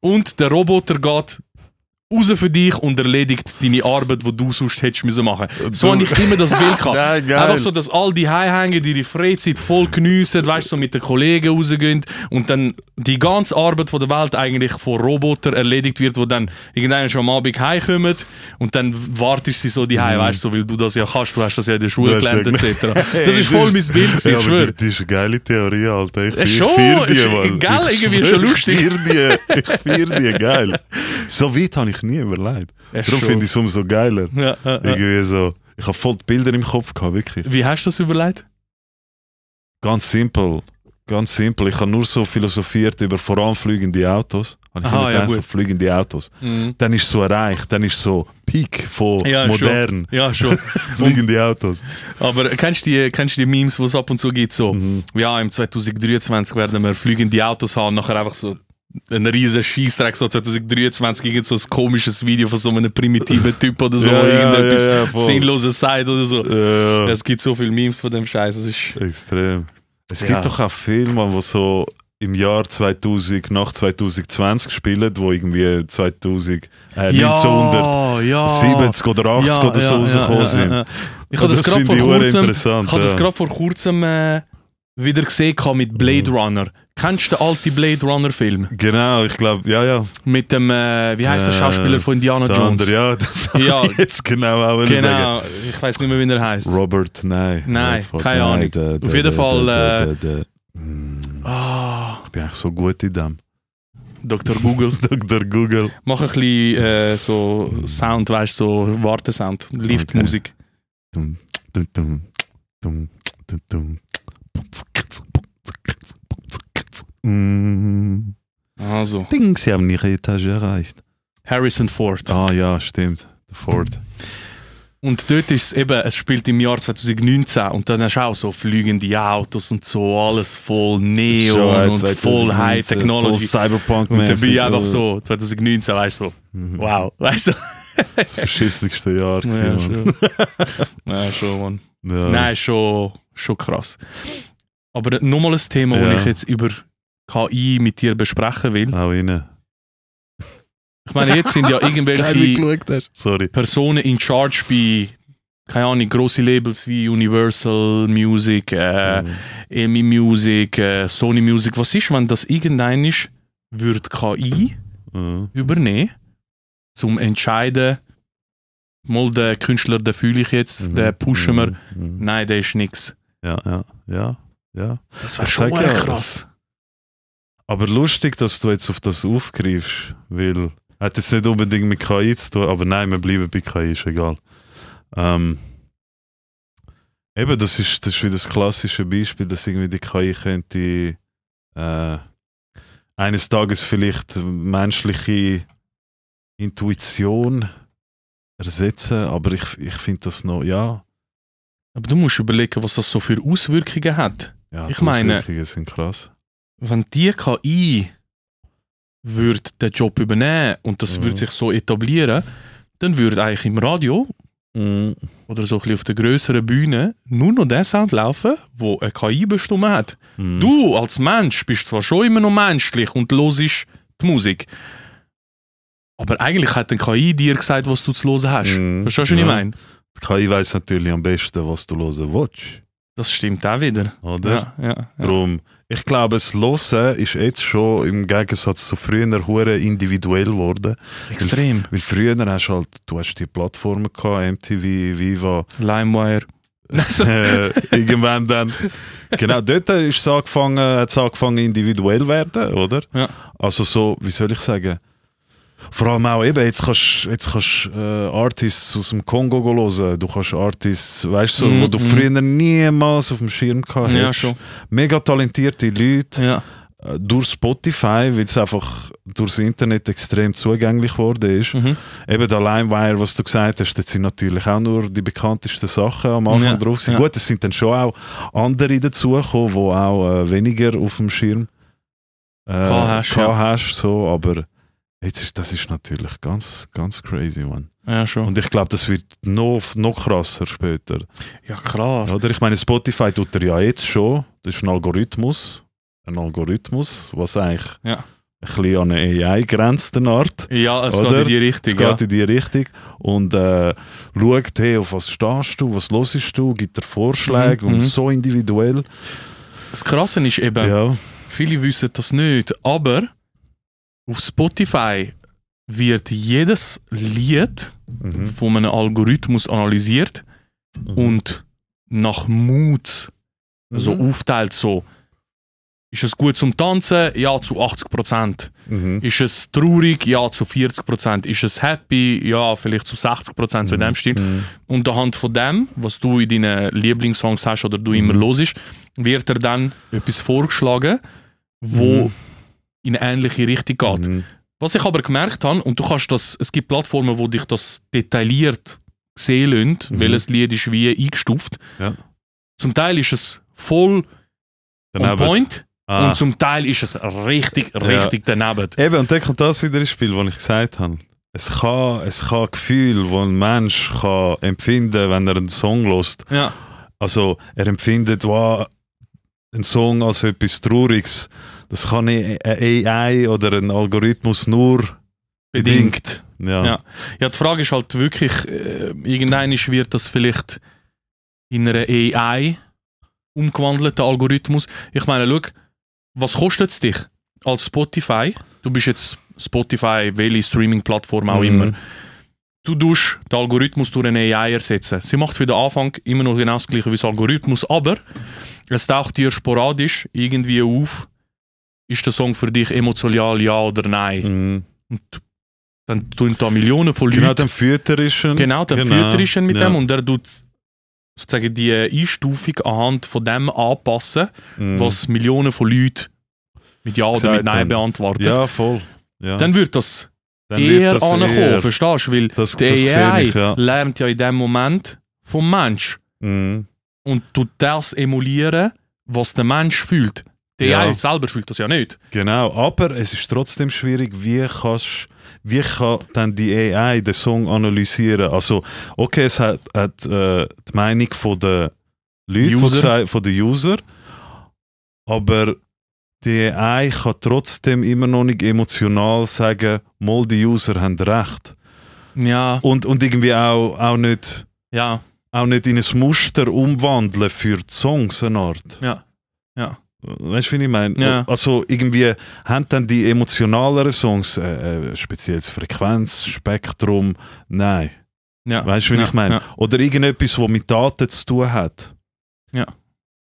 Und der Roboter geht raus für dich und erledigt deine Arbeit, die du sonst hättest müssen machen. So Du- habe ich immer das Bild gehabt. Geil. Einfach so, dass all die Heimhängen ihre Freizeit voll geniessen, weißt du, so mit den Kollegen rausgehen und dann die ganze Arbeit von der Welt eigentlich von Robotern erledigt wird, wo dann irgendwann schon am Abend heimkommen und dann wartest sie so die Heim, weißt du, so, weil du das ja kannst, du hast das ja in der Schule Mhm. Hast gelernt ja- etc. Das ist voll mein Bild, gewesen, Ja, ich schwöre. das ist eine geile Theorie, Alter. Ich, Ja, ich schon, feier die, ist- Mann. geil, Ich irgendwie schon lustig. Ich feier die, ich feier die, geil. So weit habe ich nie überlegt. Ja, Darum schon. finde ich es umso geiler. Ja, ja. Irgendwie so. Ich habe voll die Bilder im Kopf gehabt, wirklich. Wie hast du das überlegt? Ganz simpel. Ganz simpel. Ich habe nur so philosophiert über vor allem fliegende Autos. Habe ich Aha, ja, gedacht, so fliegende Autos. Dann ist so erreicht, dann ist so Peak von Ja, modern. Ja, schon. Fliegende Autos. Aber kennst du die, kennst du die Memes, die es ab und zu gibt? So, Mhm. ja, im 2023 werden wir fliegende Autos haben, nachher einfach so ein riesen Scheißdreck, so 2023 irgend so ein komisches Video von so einem primitiven Typ oder so, Ja, irgendetwas ja, ja. Sinnloses sagt oder so. Ja, Es gibt so viele Memes von dem Scheiß, es ist... extrem. Es gibt doch auch Filme, die so im Jahr 2000, nach 2020 spielen, wo irgendwie 2000, äh, 1970 ja. oder 80 oder so rausgekommen sind. Ich habe das, das gerade vor interessant, ich habe das ja. gerade vor kurzem äh, wieder gesehen mit Blade Runner. Kennst du den alten Blade Runner Film? Genau, ich glaube, ja, ja. Mit dem, äh, wie heißt der Äh, Schauspieler von Indiana Der Jones? andere, ja, das Ja. ich jetzt genau auch wollen sagen. Genau, ich weiß nicht mehr, wie er heißt. Robert, nein. Nein, Redford, keine Ahnung. der- Auf der- jeden der- Fall, der- äh, der- der- Ah, Ich bin eigentlich so gut in dem. Dr. Google. Dr. Google. Mach ein bisschen äh, so Sound, weißt du, so Wartesound, Liftmusik. Dum, dum, dum, dum, dum, dum. Mm. Also, Ding, sie haben ihre Etage erreicht. Harrison Ford. Ah ja, stimmt. Der Ford. Und dort ist es eben, es spielt im Jahr 2019 und dann hast du auch so fliegende Autos und so, alles voll Neon und voll High Technology. Voll cyberpunk Und dabei einfach so, 2019, weißt du, Mhm. wow, weißt du? Das verschissenste Jahr. Ja, gewesen, Mann. schon. ja, schon, Mann. Ja. Nein, schon, schon krass. Aber nochmal ein Thema, Ja. das ich jetzt über KI mit dir besprechen will. Auch rein. Ich meine, jetzt sind ja irgendwelche. Sorry. Personen in Charge bei, keine Ahnung, grosse Labels wie Universal Music, äh, Mhm. EMI Music, äh, Sony Music. Was ist, wenn das irgendein ist, wird KI Mhm. übernehmen, zum entscheiden, mal den Künstler, den fühle ich jetzt, den pushen wir. Mhm. Nein, der ist nix. Ja, ja, ja, ja. Das wäre schon sag ja, krass. Aber lustig, dass du jetzt auf das aufgreifst, weil hat jetzt nicht unbedingt mit KI zu tun, aber nein, wir bleiben bei KI, ist egal. Ähm, eben, das ist, das ist wieder das klassische Beispiel, dass irgendwie die KI könnte äh, eines Tages vielleicht menschliche Intuition ersetzen, aber ich, ich finde das noch, ja. Aber du musst überlegen, was das so für Auswirkungen hat. ja Ich die meine- Auswirkungen sind krass. Wenn die KI würde den Job übernehmen und das Mhm. würde sich so etablieren, dann würde eigentlich im Radio Mhm. oder so ein bisschen auf der größeren Bühne nur noch der Sound laufen, wo eine KI bestimmt hat. Mhm. Du als Mensch bist zwar schon immer noch menschlich und hörst die Musik, aber eigentlich hat eine KI dir gesagt, was du zu hören hast. Mhm. Verstehst du, was ich Ja. meine? Die KI weiß natürlich am besten, was du hören willst, Das stimmt auch wieder. oder? Ja, ja, ja. Darum, ich glaube, das Hören ist jetzt schon im Gegensatz zu früher hure individuell geworden. Extrem. Weil früher hast du halt, du hast die Plattformen gehabt, MTV, Viva, LimeWire. äh, irgendwann dann. Genau, dort ist es angefangen, hat es angefangen individuell werden, oder? Ja. Also so, wie soll ich sagen? Vor allem auch eben, jetzt kannst du jetzt kannst, äh, Artists aus dem Kongo go hören. Du kannst Artists, weißt du, so, Mhm, wo du mhm. früher niemals auf dem Schirm gehabt Ja, hast. schon. Mega talentierte Leute Ja. äh, durch Spotify, weil es einfach durchs Internet extrem zugänglich geworden ist. Mhm. Eben der LimeWire, was du gesagt hast, das sind natürlich auch nur die bekanntesten Sachen am Anfang Ja, drauf. gewesen. ja. Gut, es sind dann schon auch andere dazugekommen, die auch äh, weniger auf dem Schirm äh, hast, ja. hast, so, aber jetzt ist, das ist natürlich ganz, ganz crazy, man. Ja, schon. Und ich glaube, das wird noch, noch krasser später. Ja, klar. Oder? Ich meine, Spotify tut er ja jetzt schon. Das ist ein Algorithmus. Ein Algorithmus, was eigentlich Ja. bisschen an eine AI grenzende Art. Ja, es Oder? geht in die Richtung. Es Ja. geht in die Richtung. Und äh, schaut, hey, auf was stehst du, was hörst du, gibt dir Vorschläge Mhm, und mhm. so individuell. Das Krasse ist eben, Ja. viele wissen das nicht, aber auf Spotify wird jedes Lied Mhm. von einem Algorithmus analysiert Mhm. und nach Moods so Mhm. aufteilt. So. Ist es gut zum Tanzen? Ja, zu 80%. Mhm. Ist es traurig? Ja, zu 40%. Ist es happy? Ja, vielleicht zu 60%, so in dem Stil. Mhm. Und anhand von dem, was du in deinen Lieblingssongs hast oder du immer Mhm. hörst, wird dir dann etwas vorgeschlagen, wo Mhm. In eine ähnliche Richtung geht. Mhm. Was ich aber gemerkt habe, und du kannst das, es gibt Plattformen, wo dich das detailliert sehen lassen, Mhm. welches Lied ist wie eingestuft. Ja. Zum Teil ist es voll on Daneben. point Ah. und zum Teil ist es richtig, richtig daneben. Eben, und dann kommt das wieder ins Spiel, was ich gesagt habe. Es kann, es kann Gefühl, das ein Mensch kann empfinden wenn er einen Song lost. Ja, Also, er empfindet wow, einen Song als etwas Trauriges. Das kann eine AI oder ein Algorithmus nur bedingt. Ja. Ja. Ja, die Frage ist halt wirklich, äh, irgendwann wird das vielleicht in einer AI umgewandelten Algorithmus. Ich meine, schau, was kostet es dich als Spotify? Du bist jetzt Spotify, welche Streaming-Plattform auch Mhm. immer. Du tust den Algorithmus durch eine AI ersetzen. Sie macht für den Anfang immer noch genau das gleiche wie das Algorithmus, aber es taucht dir sporadisch irgendwie auf, ist der Song für dich emotional ja oder nein? Mhm. Und dann tun da Millionen von Leuten Genau, dann fütterischen. Genau, der Genau, ist mit ja. dem und der tut sozusagen die Einstufung anhand von dem anpassen, Mhm. was Millionen von Leuten mit Ja oder mit Nein beantwortet. Ja, voll. Ja. Dann wird das Dann eher das ankommen, eher- verstehst du? Weil Das, der das AI ich, ja. lernt ja in dem Moment vom Mensch Mhm. und tut das emulieren, was der Mensch fühlt. Der Ja. AI selber fühlt das ja nicht. Genau, aber es ist trotzdem schwierig, wie kannst wie kann dann die AI den Song analysieren? Also, okay, es hat, hat äh, die Meinung von der Leute, die User. gesagt- von den User, aber die AI kann trotzdem immer noch nicht emotional sagen, mal die User haben recht. Ja, Und, und irgendwie auch, auch, nicht, ja, auch nicht in ein Muster umwandeln für die Songs eine Art. ja, ja. Weißt du, wie ich meine? Ja. Also irgendwie haben dann die emotionaleren Songs äh, äh, spezielles Frequenzspektrum? Nein. ja. Weißt du, wie ja, ich meine? Oder irgendetwas, was mit Daten zu tun hat. Ja.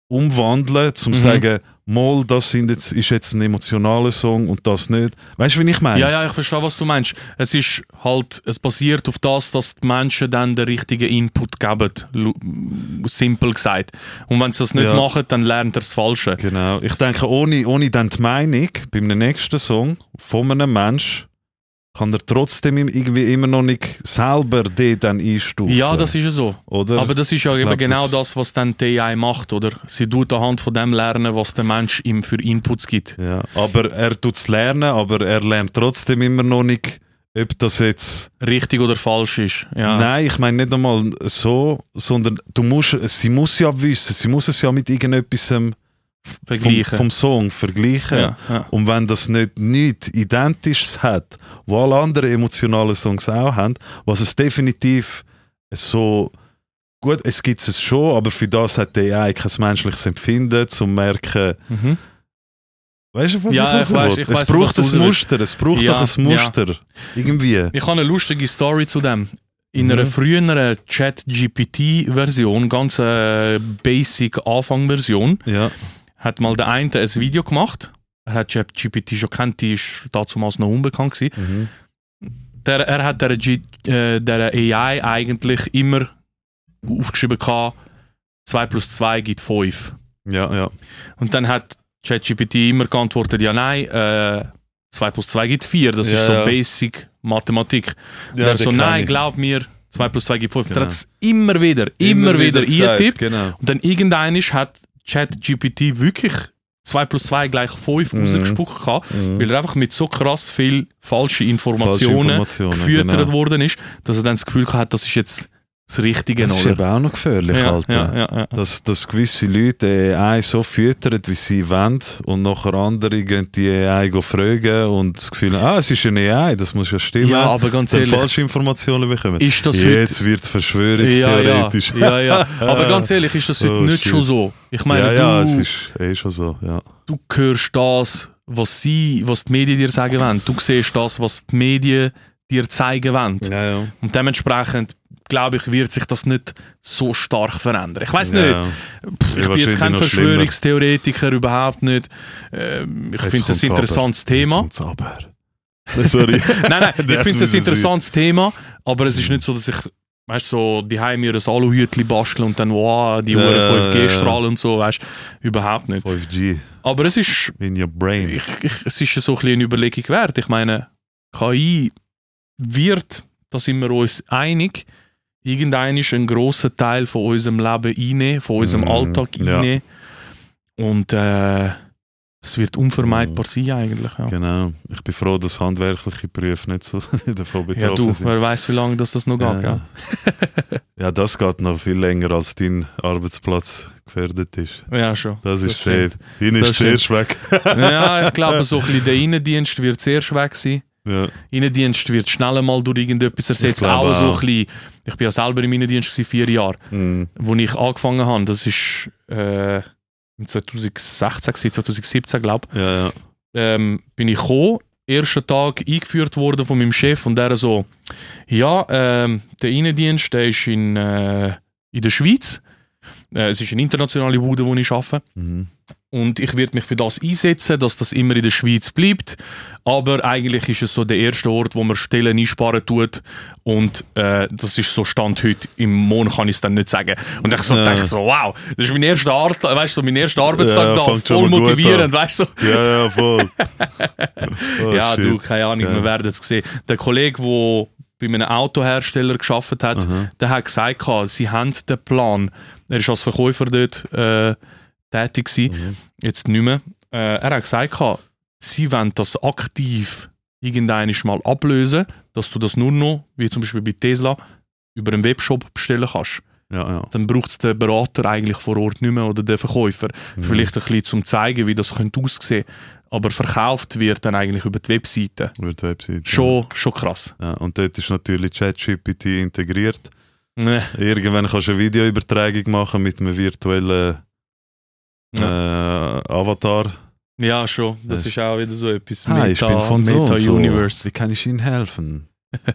Umwandeln, zum Mhm. sagen, mal, das sind jetzt, ist jetzt ein emotionaler Song und das nicht. Weißt du, wie ich meine? Ja, ja, ich verstehe, was du meinst. Es ist halt, es basiert auf das, dass die Menschen dann den richtigen Input geben. Simpel gesagt. Und wenn sie das nicht Ja. machen, dann lernt er das Falsche. Genau. Ich denke, ohne, ohne dann die Meinung beim nächsten Song von einem Mensch kann er trotzdem irgendwie immer noch nicht selber den dann einstufen. Ja, das ist ja so. oder? Aber das ist ja Ich eben glaub, genau das- das, was dann die AI macht, oder? Sie tut anhand von dem lernen, was der Mensch ihm für Inputs gibt. Ja, aber er tut es lernen, aber er lernt trotzdem immer noch nicht, ob das jetzt. Richtig oder falsch ist. Ja. Nein, ich meine nicht einmal so, sondern du musst, sie muss ja wissen, sie muss es ja mit irgendetwas ähm, vom, Vergleichen. vom Song vergleichen. ja, ja. Und wenn das nicht nichts Identisches hat, wo alle anderen emotionalen Songs auch haben, was es definitiv so gut, es gibt es schon, aber für das hat die AI kein menschliches Empfinden, zum merken, Mhm. Weißt du, was Ja, ich ich will? ich Es was braucht ein. Muster, es braucht Ja, doch ein Muster. Irgendwie. Ich habe eine lustige Story zu dem. In einer Mhm. früheren Chat-GPT-Version, ganz äh, basic Anfang-Version, Ja. Hat mal der eine ein Video gemacht. Er hat ChatGPT schon kennt, die ist damals noch unbekannt gewesen. Mhm. Der, er hat der, G, äh, der AI eigentlich immer aufgeschrieben gehabt, 2 plus 2 gibt 5. Ja, ja. Und dann hat ChatGPT immer geantwortet, ja nein, äh, 2 plus 2 gibt 4. Das Ja, ist so ja. basic Mathematik. Ja, er den so, nein, glaub mir, 2 plus 2 gibt 5. Genau. Er hat es immer wieder, immer, wieder, gesagt, eingetippt. Genau. Und dann irgendwann hat ChatGPT wirklich 2 plus 2 gleich 5 Mhm. rausgespuckt gehabt, Mhm. weil er einfach mit so krass viel falsche Falsche Informationen Informationen, gefüttert genau. worden ist, dass er dann das Gefühl hat, das ist jetzt das Richtige, Das ist oder? eben auch noch gefährlich, ja, Alter. ja, ja. Dass, dass gewisse Leute die AI so füttern, wie sie wollen, und nachher andere gehen die AI go fragen und das Gefühl, ah, es ist eine AI, das muss ja stimmen. Ja, aber ganz dann ehrlich, falsche Informationen bekommen. ist das Jetzt wird es heute... Ja, ja, verschwörungstheoretisch. ja, ja. Aber ganz ehrlich, ist das heute Oh, nicht shit. schon so? Ich meine, ja, ja, du, es ist eh schon so, ja. du hörst das, was sie, was die Medien dir sagen wollen. Du siehst das, was die Medien dir zeigen wollen. Und dementsprechend, glaube ich, wird sich das nicht so stark verändern. Ich weiß nicht. Pff, ich bin jetzt kein Verschwörungstheoretiker, überhaupt nicht. Ähm, ich finde es ein interessantes aber. Thema. Sorry. Nein, nein, ich finde es ein es interessantes Thema, aber es ist nicht so, dass ich weißt so die mir ein Aluhütli basteln und dann wow, die Ja, Uhren ja, 5G-Strahlen und so, weißt überhaupt nicht. 5G Aber es ist, in your brain. ich, ich, es ist so ein bisschen eine Überlegung wert. Ich meine, KI wird, da sind wir uns einig, irgendein ist ein grosser Teil von unserem Leben einnehmen, von unserem Mm, Alltag ja. einnehmen. Und äh, das wird unvermeidbar sein eigentlich. Ja, Genau. Ich bin froh, dass handwerkliche Berufe nicht so davon betroffen ja du, sind. wer weiß, wie lange das, das noch geht. Ja. ja, das geht noch viel länger, als dein Arbeitsplatz gefährdet ist. Ja, schon. Das, ist stimmt. safe. Dein Das ist zuerst weg. Ja, ich glaube, so ein bisschen der Innendienst wird sehr schwer sein. Ja. Innendienst wird schnell mal durch irgendetwas ersetzt. glaube Auch so ein auch. bisschen, ich bin ja selber im Innendienst gewesen, vier Jahre, Mm. wo ich angefangen habe. Das ist äh, 2016, gewesen, 2017 glaube ich. ja, ja. Ähm, bin ich gekommen, ersten Tag eingeführt worden von meinem Chef und der so, ja, ähm, der Innendienst, der ist in, äh, in der Schweiz. Äh, es ist eine internationale Bude, wo ich arbeite. Mhm. Und ich werde mich für das einsetzen, dass das immer in der Schweiz bleibt. Aber eigentlich ist es so der erste Ort, wo man Stellen einsparen tut. Und äh, das ist so Stand heute. Im Monat kann ich es dann nicht sagen. Und ich so Ja. denke so, wow, das ist mein erster, Ar weißt du, mein erster Arbeitstag Ja, da. Voll motivierend, weißt du. Ja, ja, voll. Oh, ja, shit. du, keine Ahnung, Ja. wir werden es sehen. Der Kollege, der bei einem Autohersteller geschafft hat, Aha. der hat gesagt, sie haben den Plan. Er ist als Verkäufer dort äh, tätig gewesen, Mhm. jetzt nicht mehr. Äh, er hat gesagt, sie wollen das aktiv irgendwann mal ablösen, dass du das nur noch, wie zum Beispiel bei Tesla, über einen Webshop bestellen kannst. Ja, ja. Dann braucht es den Berater eigentlich vor Ort nicht mehr oder den Verkäufer. Mhm. Vielleicht ein bisschen zum zeigen, wie das könnte aussehen Aber verkauft wird dann eigentlich über die Webseite. Über die Webseite. Schon, schon krass. Ja. Und dort ist natürlich ChatGPT integriert. Nee. Irgendwann kannst du eine Videoübertragung machen mit einem virtuellen äh, Avatar. Ja, schon. Das Ja. ist auch wieder so etwas. Hi, ich bin von so und so. Universe. Wie kann ich Ihnen helfen?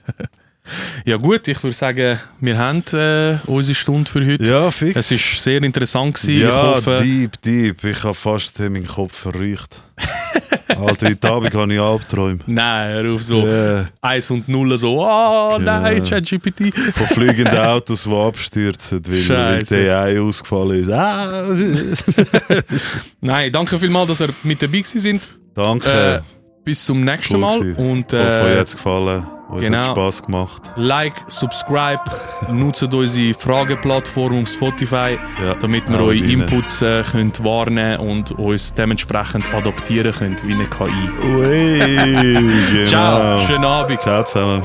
Ja gut, ich würde sagen, wir haben äh, unsere Stunde für heute. Ja, fix. Es ist sehr interessant gewesen. ja, ich hoffe, deep, deep. Ich habe fast meinen Kopf verrückt. Alter, heute Abend habe ich Albträume. Nein, hör auf so Ja, 1 und 0 so, oh nein. ChatGPT. von fliegenden Autos, die abstürzen, weil, weil die AI ausgefallen ist. Ah. Nein, danke vielmals, dass ihr mit dabei sind. Danke. Äh, bis zum nächsten Cool Mal. gewesen. Und ich hoffe, euch äh, hat es gefallen. Uns genau. hat Spass gemacht. like, subscribe, nutzt unsere Frageplattform auf Spotify, Ja, damit wir eure. Inputs äh, könnt wahrnehmen und uns dementsprechend adaptieren könnt wie eine KI. Ui, genau. Ciao, schönen Abend. Ciao zusammen.